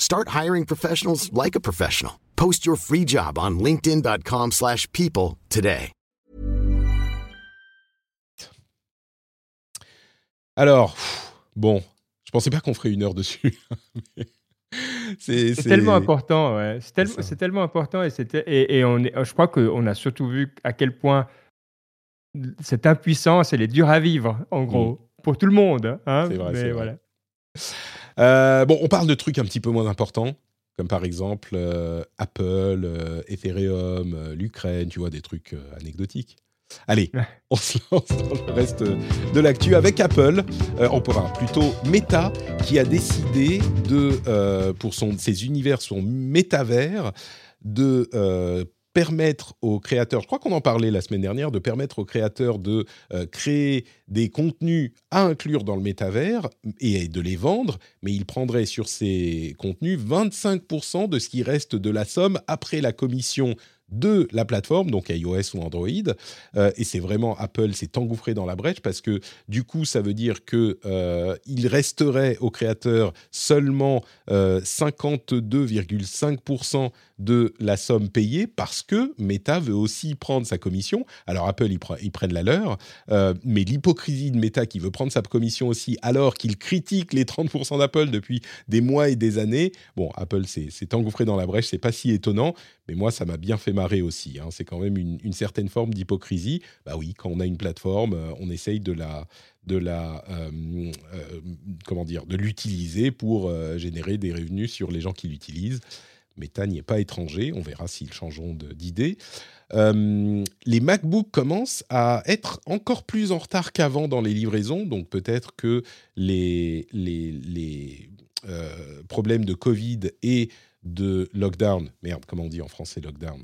Start hiring professionals like a professional. Post your free job on linkedin.com/people today. Alors, bon, je pensais pas qu'on ferait une heure dessus. c'est tellement important, ouais. C'est tellement important et, et, et on est, je crois qu'on a surtout vu à quel point cette impuissance, elle est dure à vivre, en gros, mm. pour tout le monde. Hein, c'est vrai, c'est voilà. Euh, bon, on parle de trucs un petit peu moins importants, comme par exemple euh, Apple, euh, Ethereum, l'Ukraine, tu vois, des trucs anecdotiques. Allez, on se lance dans le reste de l'actu avec Apple. on pourra plutôt Meta qui a décidé de, pour son, ses univers, son métavers, de permettre aux créateurs, je crois qu'on en parlait la semaine dernière, de permettre aux créateurs de euh, créer des contenus à inclure dans le métavers et de les vendre, mais ils prendraient sur ces contenus 25% de ce qui reste de la somme après la commission de la plateforme, donc iOS ou Android. Euh, et c'est vraiment Apple s'est engouffré dans la brèche parce que du coup, ça veut dire que euh, il resterait aux créateurs seulement 52,5% euh, de la somme payée parce que Meta veut aussi prendre sa commission. Alors Apple, ils, prennent la leur, mais l'hypocrisie de Meta qui veut prendre sa commission aussi alors qu'il critique les 30% d'Apple depuis des mois et des années. Bon, Apple s'est engouffré dans la brèche, c'est pas si étonnant, mais moi, ça m'a bien fait marrer aussi. Hein. C'est quand même une, certaine forme d'hypocrisie. Bah oui, quand on a une plateforme, euh, on essaye de la, euh, euh, comment dire, de l'utiliser pour générer des revenus sur les gens qui l'utilisent. Meta n'y est pas étranger. On verra s'ils changeront d'idée. les MacBooks commencent à être encore plus en retard qu'avant dans les livraisons, donc peut-être que les, les, les problèmes de Covid et de lockdown. Merde, comment on dit en français lockdown?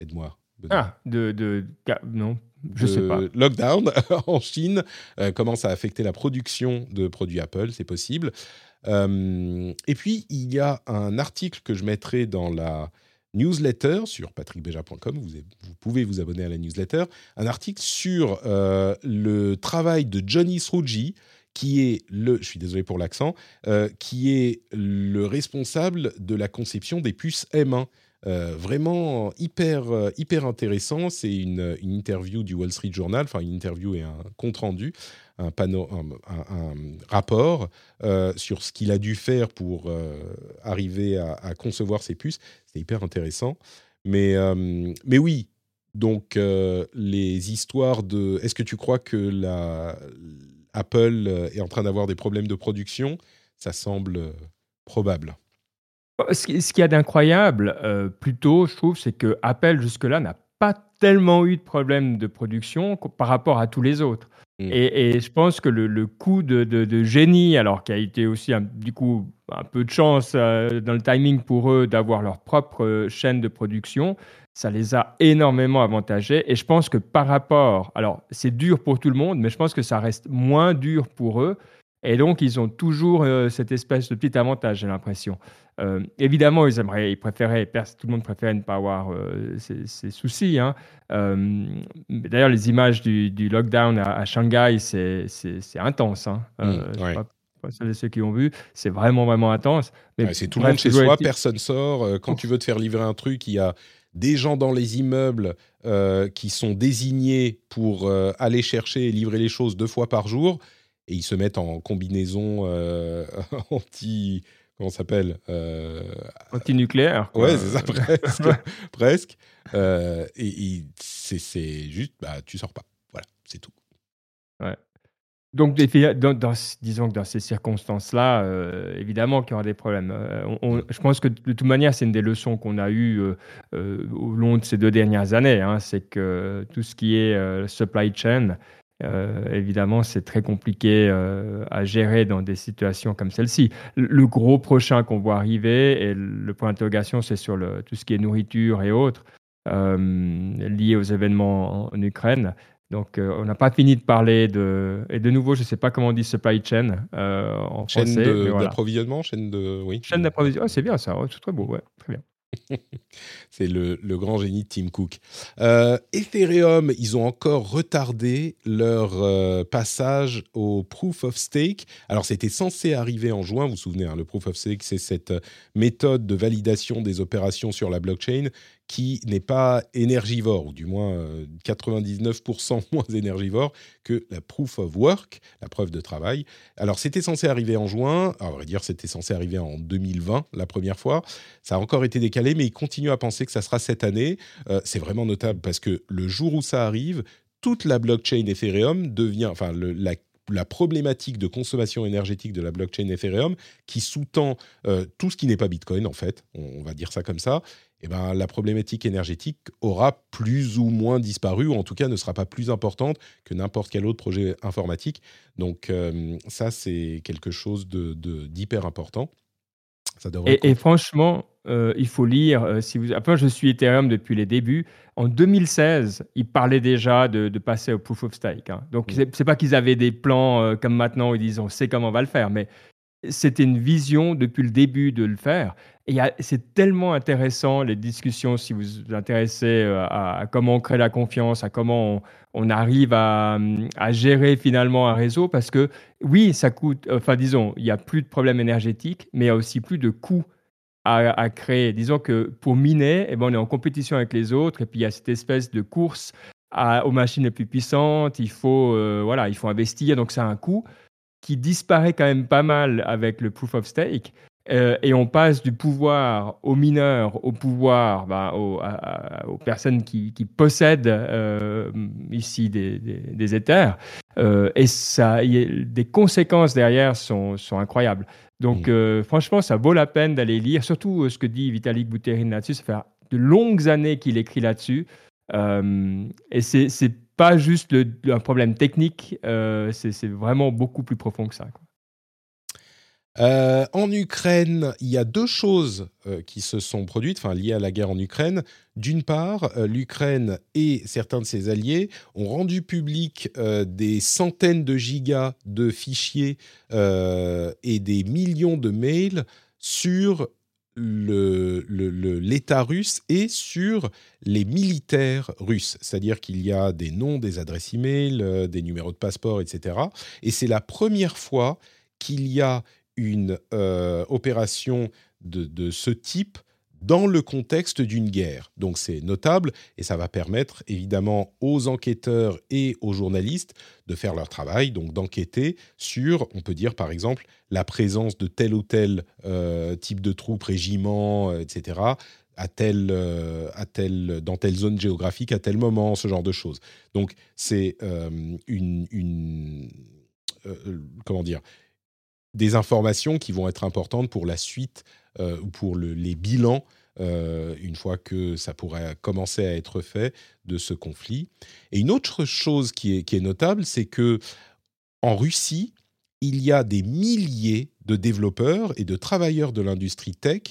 Aide-moi. Ah, de, de, non, je sais pas. Lockdown en Chine euh, commence à affecter la production de produits Apple, c'est possible. Euh, et puis il y a un article que je mettrai dans la newsletter sur patrickbeja.com. Vous, pouvez vous abonner à la newsletter. Un article sur euh, le travail de Johnny Sruji, qui est le, je suis désolé pour l'accent, euh, qui est le responsable de la conception des puces M1. Euh, vraiment hyper, euh, hyper intéressant. C'est une, interview du Wall Street Journal, enfin une interview et un compte rendu, un, un, rapport sur ce qu'il a dû faire pour arriver à, à, concevoir ces puces. C'est hyper intéressant. Mais, mais oui, donc les histoires de... Est-ce que tu crois que la Apple euh, est en train d'avoir des problèmes de production, ça semble euh, probable. Ce qui, ce qu'il y a d'incroyable, plutôt, je trouve, c'est que Apple, jusque-là, n'a pas tellement eu de problèmes de production par rapport à tous les autres. Mmh. Et, je pense que le, coup de, génie, alors qui a été aussi du coup un peu de chance euh, dans le timing pour eux d'avoir leur propre euh, chaîne de production, ça les a énormément avantagés. Et je pense que par rapport, alors c'est dur pour tout le monde, mais je pense que ça reste moins dur pour eux et donc, ils ont toujours euh, cette espèce de petit avantage, j'ai l'impression. Euh, évidemment, ils aimeraient, ils préféraient, tout le monde préférait ne pas avoir euh, ces, soucis. Hein. D'ailleurs, les images du, lockdown à, Shanghai, c'est intense. Hein. Mmh, ceux qui ont vu, c'est vraiment, vraiment intense. c'est tout le monde chez soi, personne sort. Quand tu veux te faire livrer un truc, il y a des gens dans les immeubles qui sont désignés pour aller chercher et livrer les choses deux fois par jour et ils se mettent en combinaison euh, anti comment s'appelle euh, Antinucléaire. Ouais, c'est ça, presque. presque. Euh, et, c'est juste, bah, tu sors pas. Voilà, c'est tout. Ouais. Donc, disons que dans ces circonstances-là, évidemment qu'il y aura des problèmes. je pense que de toute manière, c'est une des leçons qu'on a eues au long de ces deux dernières années. Hein, c'est que tout ce qui est supply chain, euh, évidemment, c'est très compliqué euh, à gérer dans des situations comme celle-ci. Le gros prochain qu'on voit arriver, et le point d'interrogation, c'est sur le, tout ce qui est nourriture et autres, euh, liés aux événements en, Ukraine. Donc, on n'a pas fini de parler de. Et de nouveau, je ne sais pas comment on dit supply chain en chaîne d'approvisionnement, chaîne de. Oui. Chaîne d'approvisionnement, c'est bien ça, c'est très beau, ouais, très bien. C'est le, grand génie de Tim Cook. Euh, Ethereum, ils ont encore retardé leur euh, passage au Proof of Stake. Alors, c'était censé arriver en juin, vous vous souvenez, hein, le Proof of Stake, c'est cette méthode de validation des opérations sur la blockchain qui n'est pas énergivore, ou du moins 99% euh, moins énergivore que la proof of work, la preuve de travail. Alors c'était censé arriver en juin, à vrai dire c'était censé arriver en 2020 la première fois, ça a encore été décalé, mais ils continuent à penser que ça sera cette année. Euh, c'est vraiment notable parce que le jour où ça arrive, toute la blockchain Ethereum devient, enfin la problématique de consommation énergétique de la blockchain Ethereum, qui sous-tend euh, tout ce qui n'est pas Bitcoin, en fait, on, va dire ça comme ça, eh ben, la problématique énergétique aura plus ou moins disparu, ou en tout cas ne sera pas plus importante que n'importe quel autre projet informatique. Donc euh, ça, c'est quelque chose d'hyper de, important. Ça et, et, franchement, euh, il faut lire. Euh, si vous... Enfin, je suis Ethereum depuis les débuts. En 2016, ils parlaient déjà de, passer au proof of stake. Hein. Donc, mm. c'est pas qu'ils avaient des plans comme maintenant, ils disent on sait comment on va le faire, mais c'était une vision depuis le début de le faire. Et c'est tellement intéressant, les discussions, si vous vous intéressez euh, à, comment on crée la confiance, à comment on, arrive à, gérer finalement un réseau, parce que oui, ça coûte, enfin disons, il n'y a plus de problèmes énergétiques, mais il y a aussi plus de coûts à, créer. Disons que pour miner, eh ben, on est en compétition avec les autres, et puis il y a cette espèce de course aux machines les plus puissantes, il faut, euh, voilà, il faut investir, donc ça a un coût qui disparaît quand même pas mal avec le proof of stake. Euh, et on passe du pouvoir aux mineurs, au pouvoir bah, aux, personnes qui, possèdent euh, ici des, des, Ethers. Euh, et ça, y a, des conséquences derrière sont, sont incroyables. Donc, mmh. franchement, ça vaut la peine d'aller lire, surtout ce que dit Vitalik Buterin là-dessus. Ça fait de longues années qu'il écrit là-dessus. et c'est pas juste un problème technique, c'est vraiment beaucoup plus profond que ça. Euh, en Ukraine, il y a deux choses euh, qui se sont produites, enfin liées à la guerre en Ukraine. D'une part, l'Ukraine et certains de ses alliés ont rendu public des centaines de gigas de fichiers et des millions de mails sur l'État russe et sur les militaires russes. C'est-à-dire qu'il y a des noms, des adresses e-mail, euh, des numéros de passeport, etc. Et c'est la première fois qu'il y a une euh, opération de, ce type dans le contexte d'une guerre. Donc c'est notable et ça va permettre évidemment aux enquêteurs et aux journalistes de faire leur travail, donc d'enquêter sur, on peut dire par exemple, la présence de tel ou tel euh, type de troupe, régiment, euh, etc., à tel, euh, à tel, dans telle zone géographique, à tel moment, ce genre de choses. Donc c'est une comment dire des informations qui vont être importantes pour la suite ou pour les bilans une fois que ça pourrait commencer à être fait de ce conflit. Et une autre chose qui est, notable, c'est que en Russie, il y a des milliers de développeurs et de travailleurs de l'industrie tech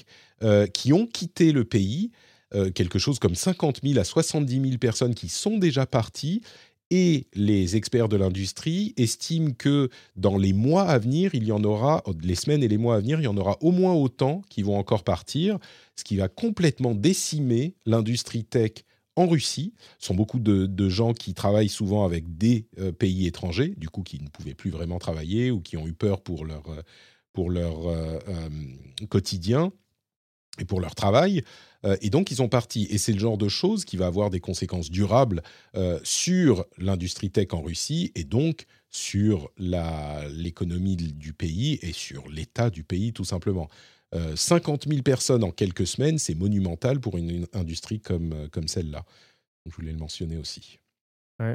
qui ont quitté le pays euh, quelque chose comme 50 000 à 70 000 personnes qui sont déjà parties. Et les experts de l'industrie estiment que dans les mois à venir, il y en aura, les semaines et les mois à venir, il y en aura au moins autant qui vont encore partir, ce qui va complètement décimer l'industrie tech en Russie. Ce sont beaucoup de, gens qui travaillent souvent avec des euh, pays étrangers, du coup qui ne pouvaient plus vraiment travailler ou qui ont eu peur pour leur, euh, pour leur quotidien et pour leur travail. Euh, et donc, ils sont partis. Et c'est le genre de choses qui va avoir des conséquences durables euh, sur l'industrie tech en Russie et donc sur l'économie du pays et sur l'état du pays, tout simplement. 50 euh, 000 personnes en quelques semaines, c'est monumental pour une, industrie comme, comme celle-là. Je voulais le mentionner aussi.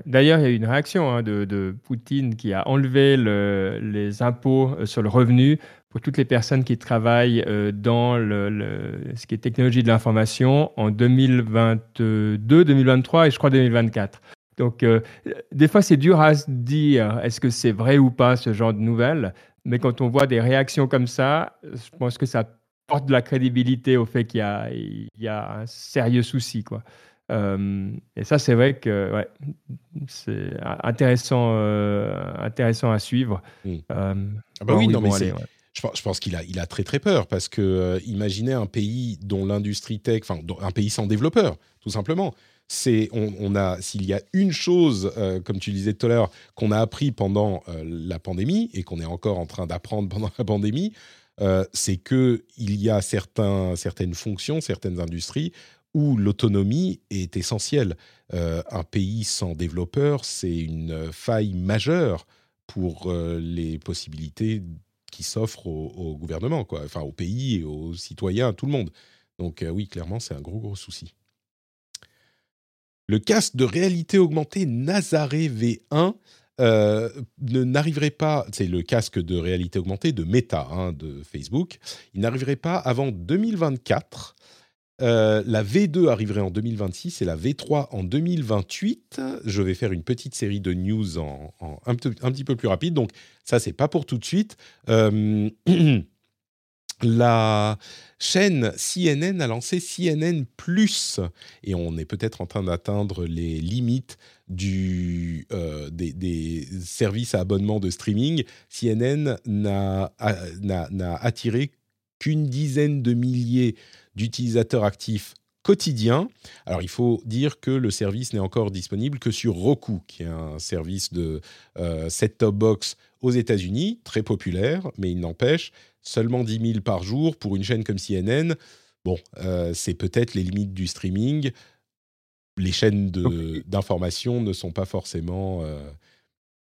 D'ailleurs, il y a eu une réaction hein, de, Poutine qui a enlevé les impôts sur le revenu pour toutes les personnes qui travaillent euh, dans le, ce qui est technologie de l'information en 2022, 2023 et je crois 2024. Donc, euh, des fois, c'est dur à se dire est-ce que c'est vrai ou pas ce genre de nouvelles, mais quand on voit des réactions comme ça, je pense que ça porte de la crédibilité au fait qu'il y y a un sérieux souci. Quoi. Euh, et ça, c'est vrai que ouais, c'est intéressant, intéressant à suivre. Ah bah oui, non, mais c'est je, pense qu'il a, il a très très peur parce que euh, imaginez un pays dont l'industrie tech, enfin un pays sans développeurs, tout simplement. C'est, on, a, s'il y a une chose, euh, comme tu disais tout à l'heure, qu'on a appris pendant euh, la pandémie et qu'on est encore en train d'apprendre pendant la pandémie, c'est que il y a certains, certaines fonctions, certaines industries où l'autonomie est essentielle. un pays sans développeurs, c'est une faille majeure pour les possibilités qui s'offre au, gouvernement, quoi. enfin au pays, et aux citoyens, à tout le monde. Donc euh, oui, clairement, c'est un gros, gros souci. Le casque de réalité augmentée Nazare V1 euh, n'arriverait pas, c'est le casque de réalité augmentée de Meta, hein, de Facebook, il n'arriverait pas avant 2024. Euh, la V2 arriverait en 2026 et la V3 en 2028. Je vais faire une petite série de news en, un, petit peu plus rapide. Donc ça, c'est pas pour tout de suite. Euh, la chaîne CNN a lancé CNN Plus et on est peut-être en train d'atteindre les limites du, euh, des, services à abonnement de streaming. CNN n'a attiré qu'une dizaine de milliers d'utilisateurs actifs quotidiens. Alors il faut dire que le service n'est encore disponible que sur Roku, qui est un service de euh, set-top box aux États-Unis, très populaire, mais il n'empêche, seulement 10 000 par jour pour une chaîne comme CNN. Bon, euh, c'est peut-être les limites du streaming. Les chaînes d'information ne sont pas forcément euh,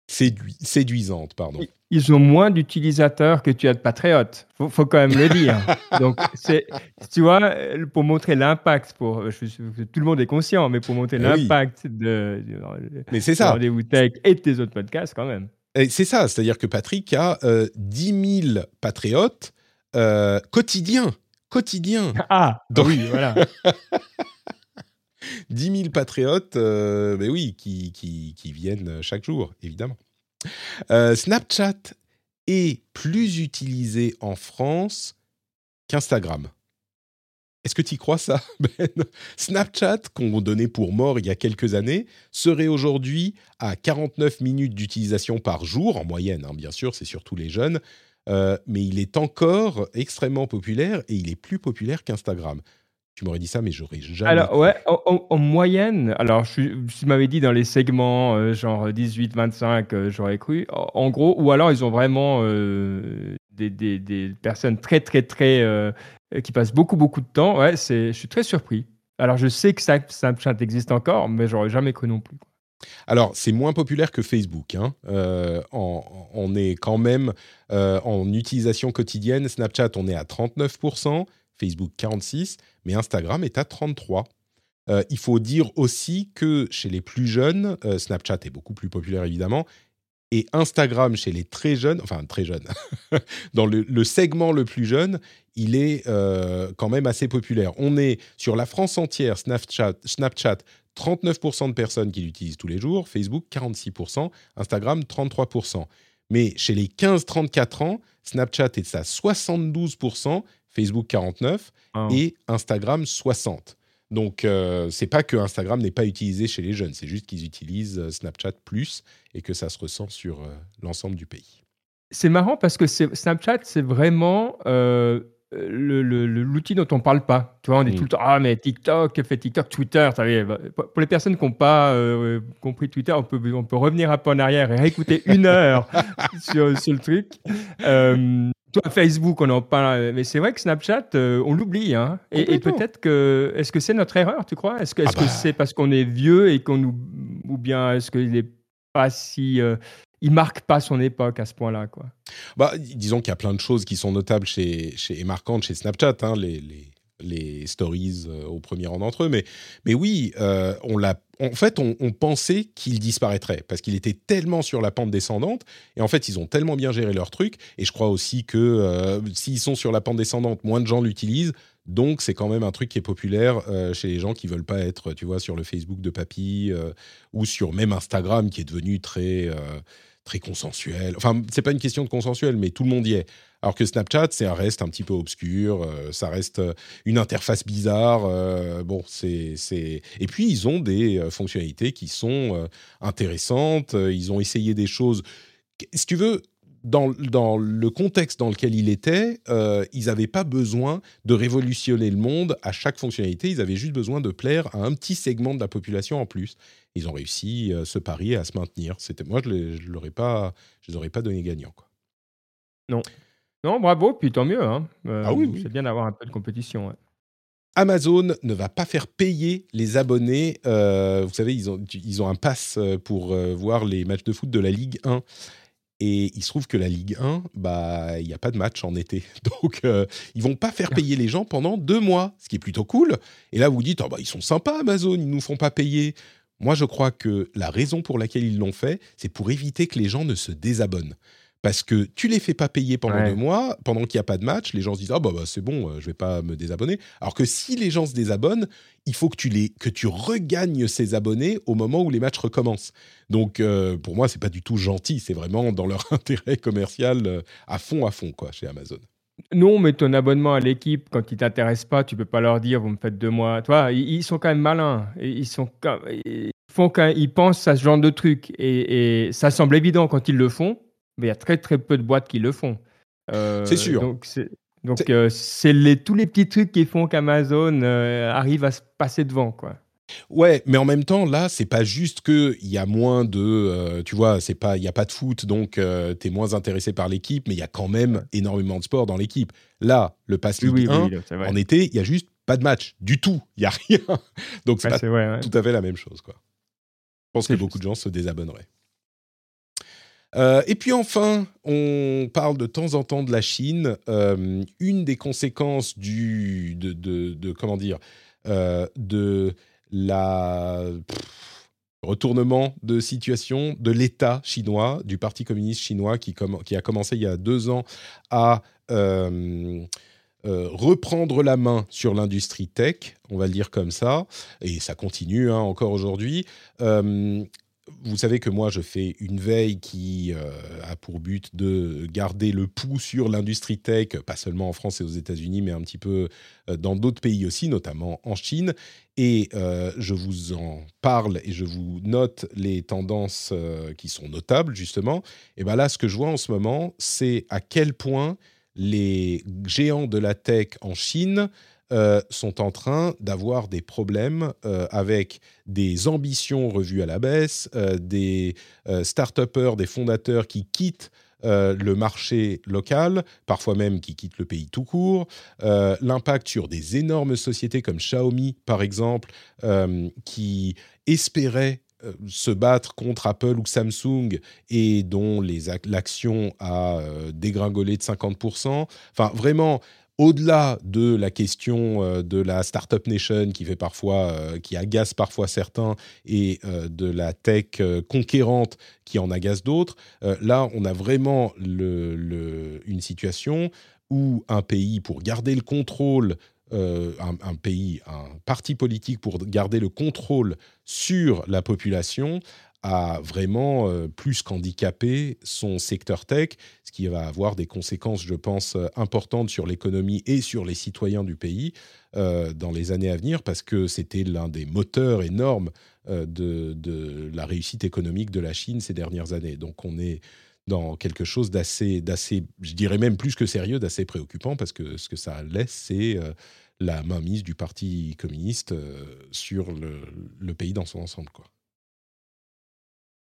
séduisantes. Pardon ils ont moins d'utilisateurs que tu as de patriotes. Faut, faut quand même le dire. Donc, c'est, tu vois, pour montrer l'impact, pour, tout le monde est conscient, mais pour montrer eh l'impact de, mais c'est ça. Rendez-vous Tech et de tes autres podcasts, quand même. c'est ça, c'est-à-dire que Patrick a euh, 10 000 patriotes euh, quotidiens. Quotidiens. Ah, Donc, oui, voilà. 10 000 patriotes, euh, mais oui, qui, viennent chaque jour, évidemment. Euh, Snapchat est plus utilisé en France qu'Instagram. Est-ce que tu y crois ça, Ben? Snapchat, qu'on donnait pour mort il y a quelques années, serait aujourd'hui à 49 minutes d'utilisation par jour, en moyenne, hein, bien sûr, c'est surtout les jeunes, euh, mais il est encore extrêmement populaire et il est plus populaire qu'Instagram tu m'aurais dit ça, mais j'aurais jamais. Alors, ouais, en, moyenne, alors, je, tu m'avais dit dans les segments euh, genre 18-25, euh, j'aurais cru. En, gros, ou alors ils ont vraiment euh, des, des, des, personnes très, très, très. qui passent beaucoup, beaucoup de temps. Ouais, je suis très surpris. Alors, je sais que ça, Snapchat existe encore, mais j'aurais jamais cru non plus. Alors, c'est moins populaire que Facebook. Hein. on est quand même en utilisation quotidienne. Snapchat, on est à 39%. Facebook 46, mais Instagram est à 33. Euh, il faut dire aussi que chez les plus jeunes, euh, Snapchat est beaucoup plus populaire évidemment, Et Instagram, chez les très jeunes, enfin très jeunes, dans le, segment le plus jeune, il est euh, quand même assez populaire. On est sur la France entière, Snapchat, Snapchat 39% de personnes qui l'utilisent tous les jours, Facebook 46%, Instagram 33%. Mais chez les 15-34 ans, Snapchat est à 72%, Facebook 49% et Instagram 60%. Donc, euh, c'est pas que Instagram n'est pas utilisé chez les jeunes, c'est juste qu'ils utilisent euh, Snapchat plus et que ça se ressent sur euh, l'ensemble du pays. C'est marrant parce que Snapchat, c'est vraiment l'outil dont on parle pas. Tu vois, on est tout le temps ah mais TikTok, fait TikTok, Twitter. Bah, pour les personnes qui n'ont pas compris Twitter, on peut on peut revenir un peu en arrière et réécouter une heure sur, sur, le truc. Toi, Facebook, on en parle, mais c'est vrai que Snapchat, euh, on l'oublie. Hein. Et, peut-être que. Est-ce que c'est notre erreur, tu crois? Est-ce que ah bah. c'est parce qu'on est vieux et qu'on nous. Ou bien est-ce qu'il n'est pas si. Euh, il marque pas son époque à ce point-là, quoi? Bah, disons qu'il y a plein de choses qui sont notables chez, chez et marquantes chez Snapchat. Hein, les, les les stories euh, au premier rang d'entre eux. Mais, mais oui, euh, on l'a. En fait, on, pensait qu'il disparaîtrait parce qu'il était tellement sur la pente descendante. Et en fait, ils ont tellement bien géré leur truc. Et je crois aussi que euh, s'ils sont sur la pente descendante, moins de gens l'utilisent. Donc, c'est quand même un truc qui est populaire chez les gens qui veulent pas être, tu vois, sur le Facebook de papy ou sur même Instagram qui est devenu très très consensuel. Enfin, c'est pas une question de consensuel, mais tout le monde y est. Alors que Snapchat, c'est un reste un petit peu obscur, euh, ça reste euh, une interface bizarre. Euh, bon, c'est et puis ils ont des fonctionnalités qui sont intéressantes. Ils ont essayé des choses. Si tu veux, dans, dans, le contexte dans lequel il était, ils n'avaient pas besoin de révolutionner le monde à chaque fonctionnalité. Ils avaient juste besoin de plaire à un petit segment de la population en plus. Ils ont réussi ce pari à se maintenir. C'était moi, je ne l'aurais pas, je les aurais pas donné gagnant. Quoi. Non. Non, bravo, puis tant mieux. Hein. Euh, ah oui, C'est bien d'avoir un peu de compétition. Amazon ne va pas faire payer les abonnés. Euh, vous savez, ils ont, ils ont un pass euh, pour voir les matchs de foot de la Ligue 1. Et il se trouve que la Ligue 1, bah, il n'y a pas de match en été. Donc, ils ils vont pas faire payer les gens pendant deux mois, ce qui est plutôt cool. Et là, vous dites, oh, bah, ils sont sympas, Amazon, ils nous font pas payer. Moi, je crois que la raison pour laquelle ils l'ont fait, c'est pour éviter que les gens ne se désabonnent parce que tu les fais pas payer pendant deux mois, pendant qu'il n'y a pas de match, les gens se disent ah bah, bah c'est bon, euh, je vais pas me désabonner. Alors que si les gens se désabonnent, il faut que tu les que tu regagnes ces abonnés au moment où les matchs recommencent. Donc euh, pour moi c'est pas du tout gentil, c'est vraiment dans leur intérêt commercial euh, à font à fond quoi chez Amazon. Non, mais ton abonnement à l'équipe, quand ils t'intéressent pas, tu peux pas leur dire vous me faites deux mois. Toi, ils, sont quand même malins. Ils sont ils font quand ils pensent à ce genre de trucs et ça semble évident quand ils le font mais il y a très très peu de boîtes qui le font. Euh, c'est sûr. Donc, c'est, donc euh, c'est les, tous les petits trucs qui font qu'Amazon euh, arrive à se passer devant, quoi. Ouais, mais en même temps, là, c'est pas juste que il y a moins de, tu vois, c'est pas, il y a pas de foot, donc tu es moins intéressé par l'équipe, mais il y a quand même énormément de sport dans l'équipe. Là, le Pass League 1, en été, il y a juste pas de match du tout, il y a rien. donc c'est pas tout à fait la même chose, quoi. Je pense que beaucoup de gens se désabonneraient. Euh, et puis enfin, on parle de temps en temps de la Chine. Euh, une des conséquences du, de, comment dire, euh, de la retournement de situation de l'État chinois, du Parti communiste chinois qui, qui, a commencé il y a deux ans à reprendre la main sur l'industrie tech, on va le dire comme ça, et ça continue hein, encore aujourd'hui vous savez que moi, je fais une veille qui euh, a pour but de garder le pouls sur l'industrie tech, pas seulement en France et aux États-Unis, mais un petit peu euh, dans d'autres pays aussi, notamment en Chine. Et euh, je vous en parle et je vous note les tendances qui sont notables, justement. Et bien là, ce que je vois en ce moment, c'est à quel point les géants de la tech en Chine euh, sont en train d'avoir des problèmes euh, avec des ambitions revues à la baisse, euh, des start-upers, des fondateurs qui quittent le marché local, parfois même qui quittent le pays tout court, l'impact sur des énormes sociétés comme Xiaomi, par exemple, qui espéraient se battre contre Apple ou Samsung et dont l'action a dégringolé de 50%. Enfin, vraiment, au-delà de la question euh, de la startup nation qui fait parfois, euh, qui agace parfois certains, et euh, de la tech conquérante qui en agace d'autres, là, on a vraiment une situation où un pays, pour garder le contrôle, un, pays, un parti politique pour garder le contrôle sur la population, a vraiment euh, plus qu'handicapé son secteur tech, ce qui va avoir des conséquences, je pense, euh, importantes sur l'économie et sur les citoyens du pays euh, dans les années à venir, parce que c'était l'un des moteurs énormes de, de, la réussite économique de la Chine ces dernières années. Donc on est dans quelque chose d'assez, d'assez, je dirais même plus que sérieux, d'assez préoccupant, parce que ce que ça laisse, c'est la mainmise du Parti communiste sur le, le pays dans son ensemble. Quoi.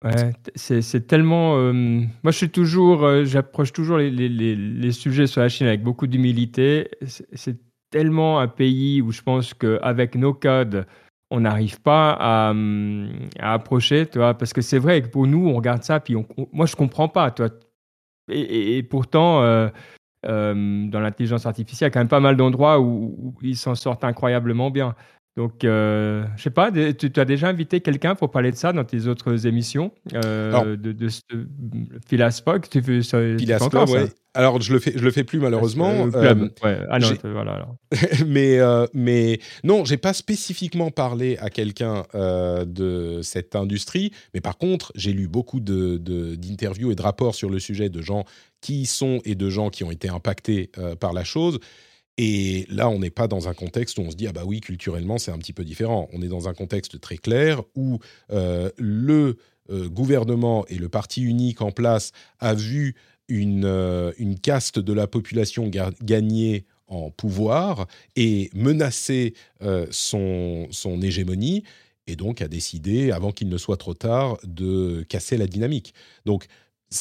Ouais, c'est tellement. Euh, moi, je suis toujours, euh, j'approche toujours les, les, les, sujets sur la Chine avec beaucoup d'humilité. C'est tellement un pays où je pense qu'avec nos codes, on n'arrive pas à, à, approcher, tu vois, parce que c'est vrai que pour nous, on regarde ça, puis on, moi, je comprends pas, toi. Et, et, pourtant, euh, dans l'intelligence artificielle, il y a quand même pas mal d'endroits où, ils s'en sortent incroyablement bien. Donc, euh, je sais pas, tu, as déjà invité quelqu'un pour parler de ça dans tes autres émissions euh, de, de, Philaspoc, tu fais ça, ouais. Alors, je le fais, je le fais plus malheureusement. Euh, ouais. Ah non, voilà. Alors. mais, mais non, j'ai pas spécifiquement parlé à quelqu'un de cette industrie, mais par contre, j'ai lu beaucoup de, d'interviews et de rapports sur le sujet de gens qui y sont et de gens qui ont été impactés par la chose. Et là, on n'est pas dans un contexte où on se dit ah bah oui, culturellement c'est un petit peu différent. On est dans un contexte très clair où euh, le euh, gouvernement et le parti unique en place a vu une, euh, caste de la population gagner en pouvoir et menacer son, son hégémonie et donc a décidé, avant qu'il ne soit trop tard, de casser la dynamique. Donc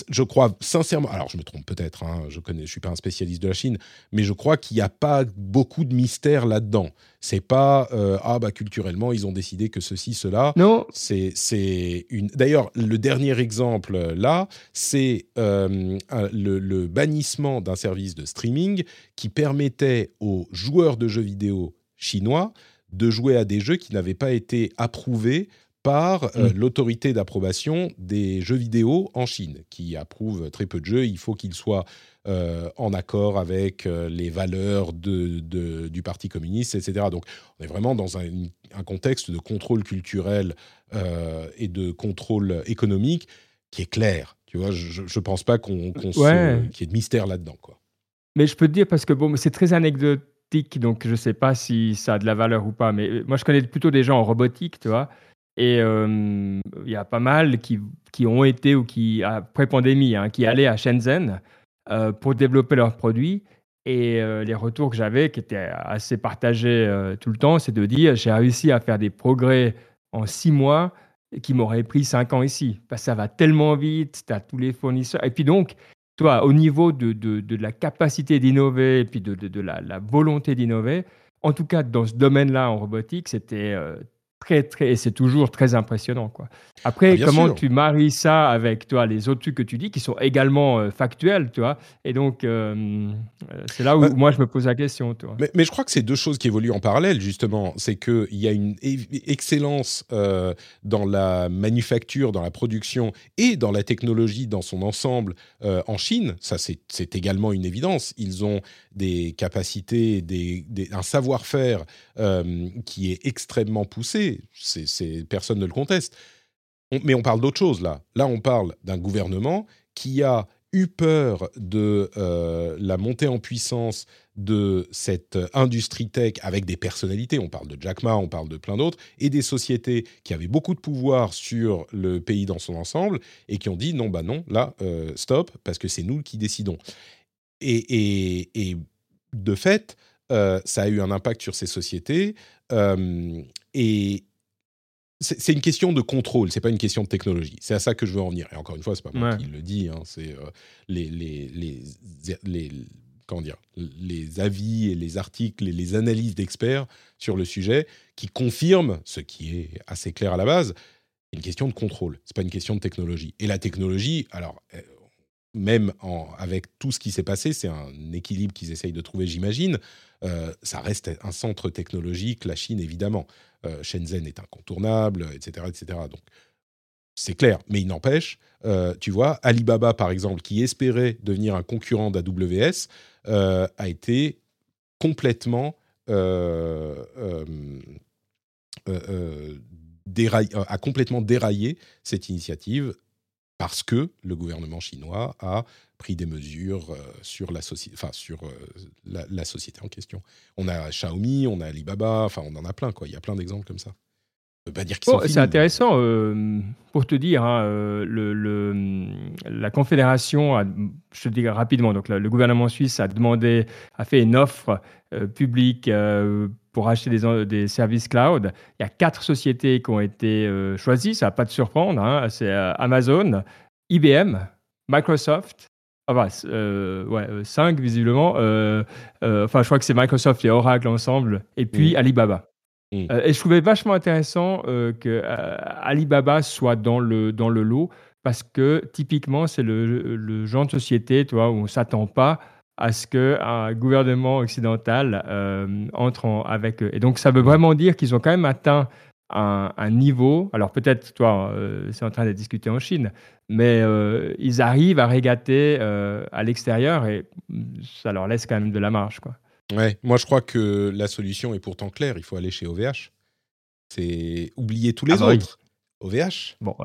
je crois sincèrement, alors je me trompe peut-être, hein, je ne je suis pas un spécialiste de la Chine, mais je crois qu'il n'y a pas beaucoup de mystère là-dedans. C'est pas euh, ah bah culturellement ils ont décidé que ceci cela. Non. C'est c'est une. D'ailleurs le dernier exemple là c'est euh, le, bannissement d'un service de streaming qui permettait aux joueurs de jeux vidéo chinois de jouer à des jeux qui n'avaient pas été approuvés par euh, l'autorité d'approbation des jeux vidéo en Chine, qui approuve très peu de jeux. Il faut qu'ils soient euh, en accord avec euh, les valeurs de, du Parti communiste, etc. Donc on est vraiment dans un, contexte de contrôle culturel et de contrôle économique qui est clair. Tu vois, je ne pense pas qu'on qu'il y ait de mystère là-dedans. Quoi. Mais je peux te dire, parce que bon, c'est très anecdotique, donc je ne sais pas si ça a de la valeur ou pas, mais moi je connais plutôt des gens en robotique, tu vois, et il y a pas mal qui, qui, ont été, ou qui, après pandémie, hein, qui allaient à Shenzhen euh, pour développer leurs produits. Et les retours que j'avais, qui étaient assez partagés tout le temps, c'est de dire j'ai réussi à faire des progrès en six mois qui m'auraient pris cinq ans ici. Parce que ça va tellement vite, tu as tous les fournisseurs. Et puis donc, toi, au niveau de, de, de la capacité d'innover et puis de, de la, la, volonté d'innover, en tout cas dans ce domaine-là en robotique, c'était très, très, et c'est toujours très impressionnant. Quoi. Après, ah, comment tu maries ça avec toi, les autres trucs que tu dis qui sont également euh, factuels, tu vois Et donc, euh, euh, c'est là où moi je me pose la question. Tu Mais, mais, je crois que c'est deux choses qui évoluent en parallèle, justement. C'est qu'il y a une excellence dans la manufacture, dans la production et dans la technologie dans son ensemble en Chine. Ça, c'est également une évidence. Ils ont des capacités, des, un savoir-faire qui est extrêmement poussé c'est, personne ne le conteste. mais on parle d'autre chose là. Là, on parle d'un gouvernement qui a eu peur de euh, la montée en puissance de cette industrie tech avec des personnalités, on parle de Jack Ma, on parle de plein d'autres, et des sociétés qui avaient beaucoup de pouvoir sur le pays dans son ensemble et qui ont dit non, bah non, là, euh, stop, parce que c'est nous qui décidons. Et, de fait, euh, ça a eu un impact sur ces sociétés. Et c'est une question de contrôle, c'est pas une question de technologie. C'est à ça que je veux en venir. Et encore une fois, c'est pas moi qui le dis, hein, c'est euh, les, les, les, les, comment dire, les avis et les articles et les analyses d'experts sur le sujet qui confirment ce qui est assez clair à la base. Une question de contrôle, c'est pas une question de technologie. Et la technologie, alors, euh, même avec tout ce qui s'est passé, c'est un équilibre qu'ils essayent de trouver, j'imagine. Ça reste un centre technologique, la Chine évidemment. Shenzhen est incontournable, etc., etc. Donc c'est clair, mais il n'empêche, tu vois, Alibaba par exemple, qui espérait devenir un concurrent d'AWS, a été complètement a complètement déraillé cette initiative parce que le gouvernement chinois a pris des mesures euh, sur, la, enfin, sur euh, la, société en question. On a Xiaomi, on a Alibaba, enfin on en a plein, quoi. il y a plein d'exemples comme ça. c'est intéressant euh, pour te dire, hein, le, la Confédération, a, je te dis rapidement, donc le, gouvernement suisse a demandé, a fait une offre publique pour acheter des, des, services cloud. Il y a quatre sociétés qui ont été euh, choisies, ça va pas te surprendre. Hein. C'est euh, Amazon, IBM, Microsoft. Enfin, euh, ouais, cinq visiblement. enfin, je crois que c'est Microsoft et Oracle ensemble, et puis mm. Alibaba. Mm. et je trouvais vachement intéressant que Alibaba soit dans le, dans le lot parce que typiquement, c'est le, le, genre de société toi, où on ne s'attend pas à ce qu'un gouvernement occidental euh, entre en, avec eux. Et donc, ça veut vraiment dire qu'ils ont quand même atteint un, niveau. Alors, peut-être, toi, euh, c'est en train d'être discuté en Chine, mais euh, ils arrivent à régater à l'extérieur et ça leur laisse quand même de la marge. Quoi. Ouais, moi, je crois que la solution est pourtant claire. Il faut aller chez OVH. C'est oublier tous les ah bah autres. OVH. Bon,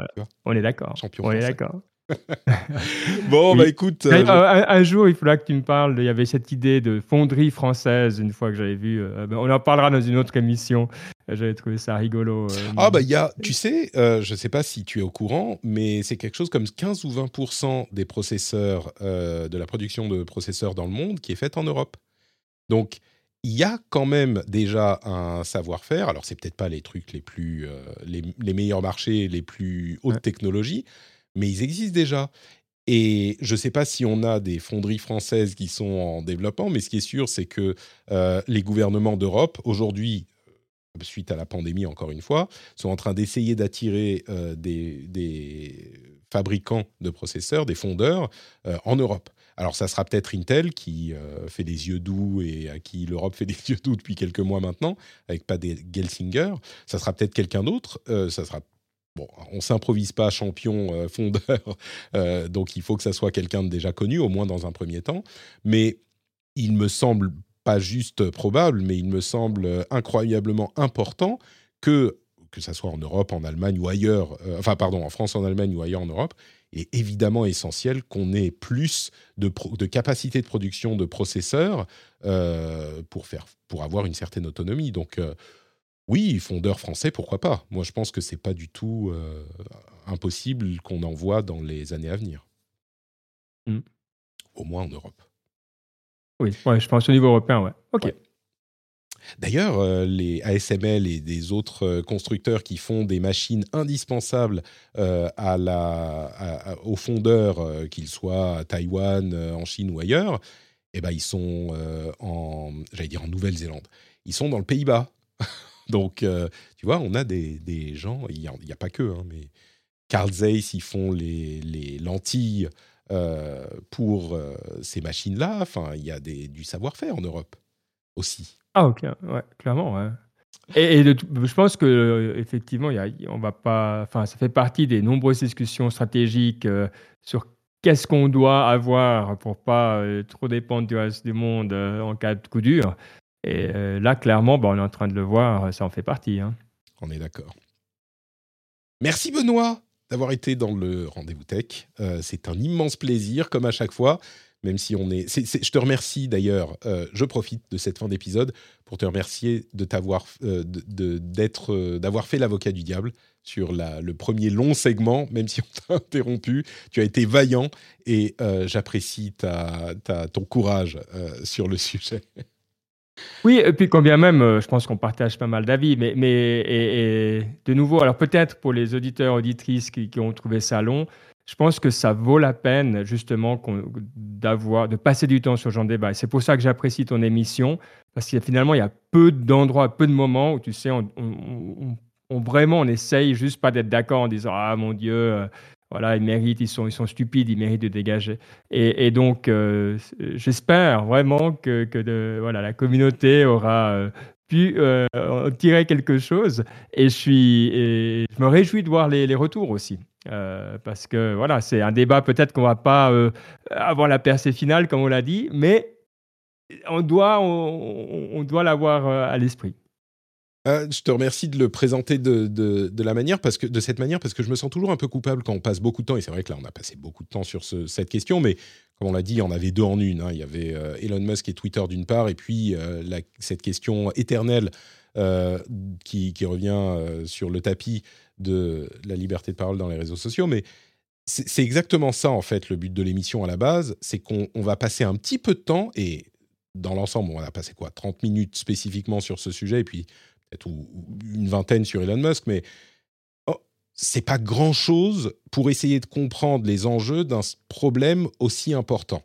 on est d'accord. Champion. On est d'accord. bon, bah écoute. Euh, un, jour, il faudra que tu me parles. Il y avait cette idée de fonderie française, une fois que j'avais vu. Euh, ben, on en parlera dans une autre émission. J'avais trouvé ça rigolo. Euh, ah, bah, il y a, tu sais, je ne sais pas si tu es au courant, mais c'est quelque chose comme 15 ou 20% des processeurs, de la production de processeurs dans le monde qui est faite en Europe. Donc, il y a quand même déjà un savoir-faire. Alors, c'est peut-être pas les trucs les plus, les, meilleurs marchés, les plus hautes technologies, mais ils existent déjà. Et je ne sais pas si on a des fonderies françaises qui sont en développement, mais ce qui est sûr, c'est que euh, les gouvernements d'Europe, aujourd'hui, euh, suite à la pandémie encore une fois, sont en train d'essayer d'attirer euh, des, fabricants de processeurs, des fondeurs, en Europe. Alors ça sera peut-être Intel qui fait des yeux doux et à qui l'Europe fait des yeux doux depuis quelques mois maintenant, avec pas des Gelsinger. Ça sera peut-être quelqu'un d'autre. ça sera Bon, on s'improvise pas champion euh, fondeur, euh, donc il faut que ça soit quelqu'un de déjà connu, au moins dans un premier temps. Mais il me semble pas juste probable, mais il me semble incroyablement important que que ça soit en Europe, en Allemagne ou ailleurs, euh, enfin pardon, en France, en Allemagne ou ailleurs en Europe, est évidemment essentiel qu'on ait plus de, de, capacité de production de processeurs pour, faire, pour avoir une certaine autonomie. Donc oui, fondeur français, pourquoi pas Moi, je pense que c'est pas du tout euh, impossible qu'on en voit dans les années à venir. Mmh. Au moins en Europe. Oui, je pense au niveau européen, ouais. Ok. D'ailleurs, euh, les ASML et des autres euh, constructeurs qui font des machines indispensables à la, aux fondeurs, qu'ils soient à Taïwan, en Chine ou ailleurs, eh ben, ils sont en, j'allais dire en Nouvelle-Zélande. Ils sont dans le Pays-Bas. Donc, euh, tu vois, on a des, gens, il n'y a, pas que, hein, mais Carl Zeiss, ils font les, les lentilles euh, pour euh, ces machines-là. Enfin, il y a du savoir-faire en Europe aussi. Ah, ok, ouais, clairement. Et, je pense que effectivement, a, on va pas, enfin, ça fait partie des nombreuses discussions stratégiques sur qu'est-ce qu'on doit avoir pour pas trop dépendre du reste du monde en cas de coup dur. Et euh, là, clairement, bah, on est en train de le voir, ça en fait partie. Hein. On est d'accord. Merci Benoît d'avoir été dans le rendez-vous tech. Euh, c'est un immense plaisir, comme à chaque fois. Même si on est, je te remercie d'ailleurs. Euh, je profite de cette fin d'épisode pour te remercier de t'avoir, d'être, d'avoir fait l'avocat du diable sur le premier long segment, même si on t'a interrompu. Tu as été vaillant et j'apprécie ton courage sur le sujet. Oui, et puis combien même, euh, je pense qu'on partage pas mal d'avis, mais, mais et, de nouveau, alors peut-être pour les auditeurs, auditrices qui, ont trouvé ça long, je pense que ça vaut la peine justement d'avoir, de passer du temps sur de débat. C'est pour ça que j'apprécie ton émission, parce que finalement, il y a peu d'endroits, peu de moments où tu sais, on, vraiment, on essaye juste pas d'être d'accord en disant Ah mon Dieu, euh, voilà, ils méritent, ils sont, ils sont stupides, ils méritent de dégager. Et, donc, euh, j'espère vraiment que, voilà, la communauté aura euh, pu euh, tirer quelque chose. Et je, suis, je me réjouis de voir les, retours aussi. parce que voilà, c'est un débat peut-être qu'on va pas avoir la percée finale, comme on l'a dit, mais on doit, on doit l'avoir à l'esprit. Ah, je te remercie de le présenter de, de, la manière parce que de cette manière parce que je me sens toujours un peu coupable quand on passe beaucoup de temps et c'est vrai que là on a passé beaucoup de temps sur cette question mais comme on l'a dit en avait deux en une hein. il y avait euh, Elon Musk et Twitter d'une part et puis euh, cette question éternelle euh, qui, qui, revient sur le tapis de la liberté de parole dans les réseaux sociaux mais c'est exactement ça en fait le but de l'émission à la base c'est qu'on va passer un petit peu de temps et dans l'ensemble, on a passé quoi 30 minutes spécifiquement sur ce sujet, et puis peut-être une vingtaine sur Elon Musk, mais oh, c'est pas grand-chose pour essayer de comprendre les enjeux d'un problème aussi important.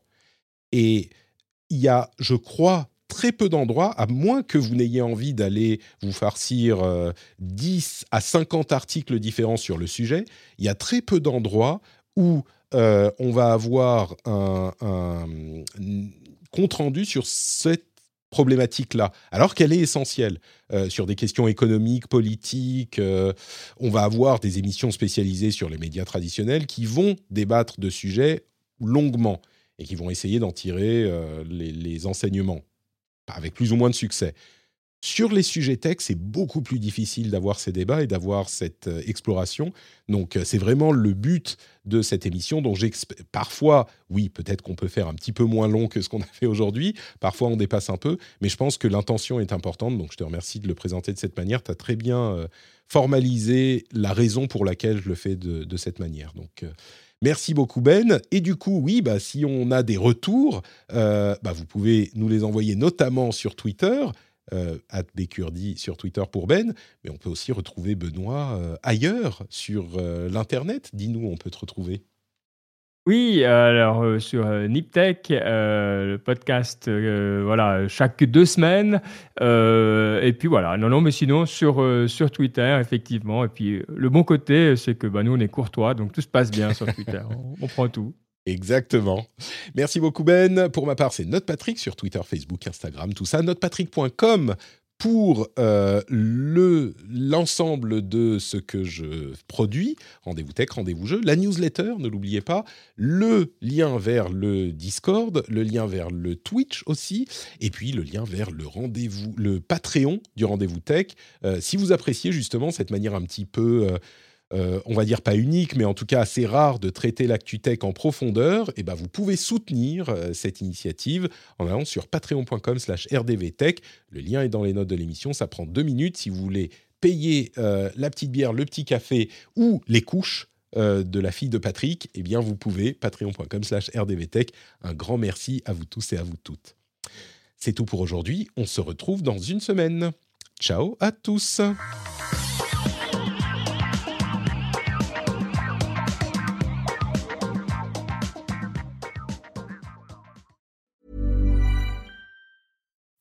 Et il y a, je crois, très peu d'endroits, à moins que vous n'ayez envie d'aller vous farcir 10 euh, à 50 articles différents sur le sujet, il y a très peu d'endroits où euh, on va avoir un, un compte rendu sur cette problématique-là, alors qu'elle est essentielle euh, sur des questions économiques, politiques. Euh, on va avoir des émissions spécialisées sur les médias traditionnels qui vont débattre de sujets longuement et qui vont essayer d'en tirer euh, les, les, enseignements, avec plus ou moins de succès. Sur les sujets tech, c'est beaucoup plus difficile d'avoir ces débats et d'avoir cette euh, exploration. Donc, euh, c'est vraiment le but de cette émission. dont parfois, oui, peut-être qu'on peut faire un petit peu moins long que ce qu'on a fait aujourd'hui. Parfois, on dépasse un peu, mais je pense que l'intention est importante. Donc, je te remercie de le présenter de cette manière. Tu as très bien euh, formalisé la raison pour laquelle je le fais de, cette manière. Donc, Merci beaucoup Ben. Et du coup, oui, bah, si on a des retours, bah, vous pouvez nous les envoyer notamment sur Twitter euh, Bécurdi sur Twitter pour Ben, mais on peut aussi retrouver Benoît euh, ailleurs sur euh, l'internet. Dis-nous, on peut te retrouver. Oui, alors sur Niptech, le podcast, voilà, chaque deux semaines. et puis voilà, non, non, mais sinon sur, sur Twitter, effectivement. Et puis le bon côté, c'est que bah, nous, on est courtois, donc tout se passe bien sur Twitter. on prend tout. Exactement. Merci beaucoup Ben. Pour ma part, c'est NotePatrick sur Twitter, Facebook, Instagram, tout ça. NotePatrick.com pour euh, le l'ensemble de ce que je produis. Rendez-vous tech, rendez-vous jeu. La newsletter, ne l'oubliez pas. Le lien vers le Discord, le lien vers le Twitch aussi, et puis le lien vers le rendez-vous, le Patreon du rendez-vous tech. Euh, si vous appréciez justement cette manière un petit peu euh, euh, on va dire pas unique, mais en tout cas assez rare de traiter l'ActuTech en profondeur, et eh ben vous pouvez soutenir euh, cette initiative en allant sur patreon.com slash rdvtech. Le lien est dans les notes de l'émission, ça prend deux minutes si vous voulez payer euh, la petite bière, le petit café ou les couches de la fille de Patrick, eh bien vous pouvez, patreon.com slash rdvtech. Un grand merci à vous tous et à vous toutes. C'est tout pour aujourd'hui, on se retrouve dans une semaine. Ciao à tous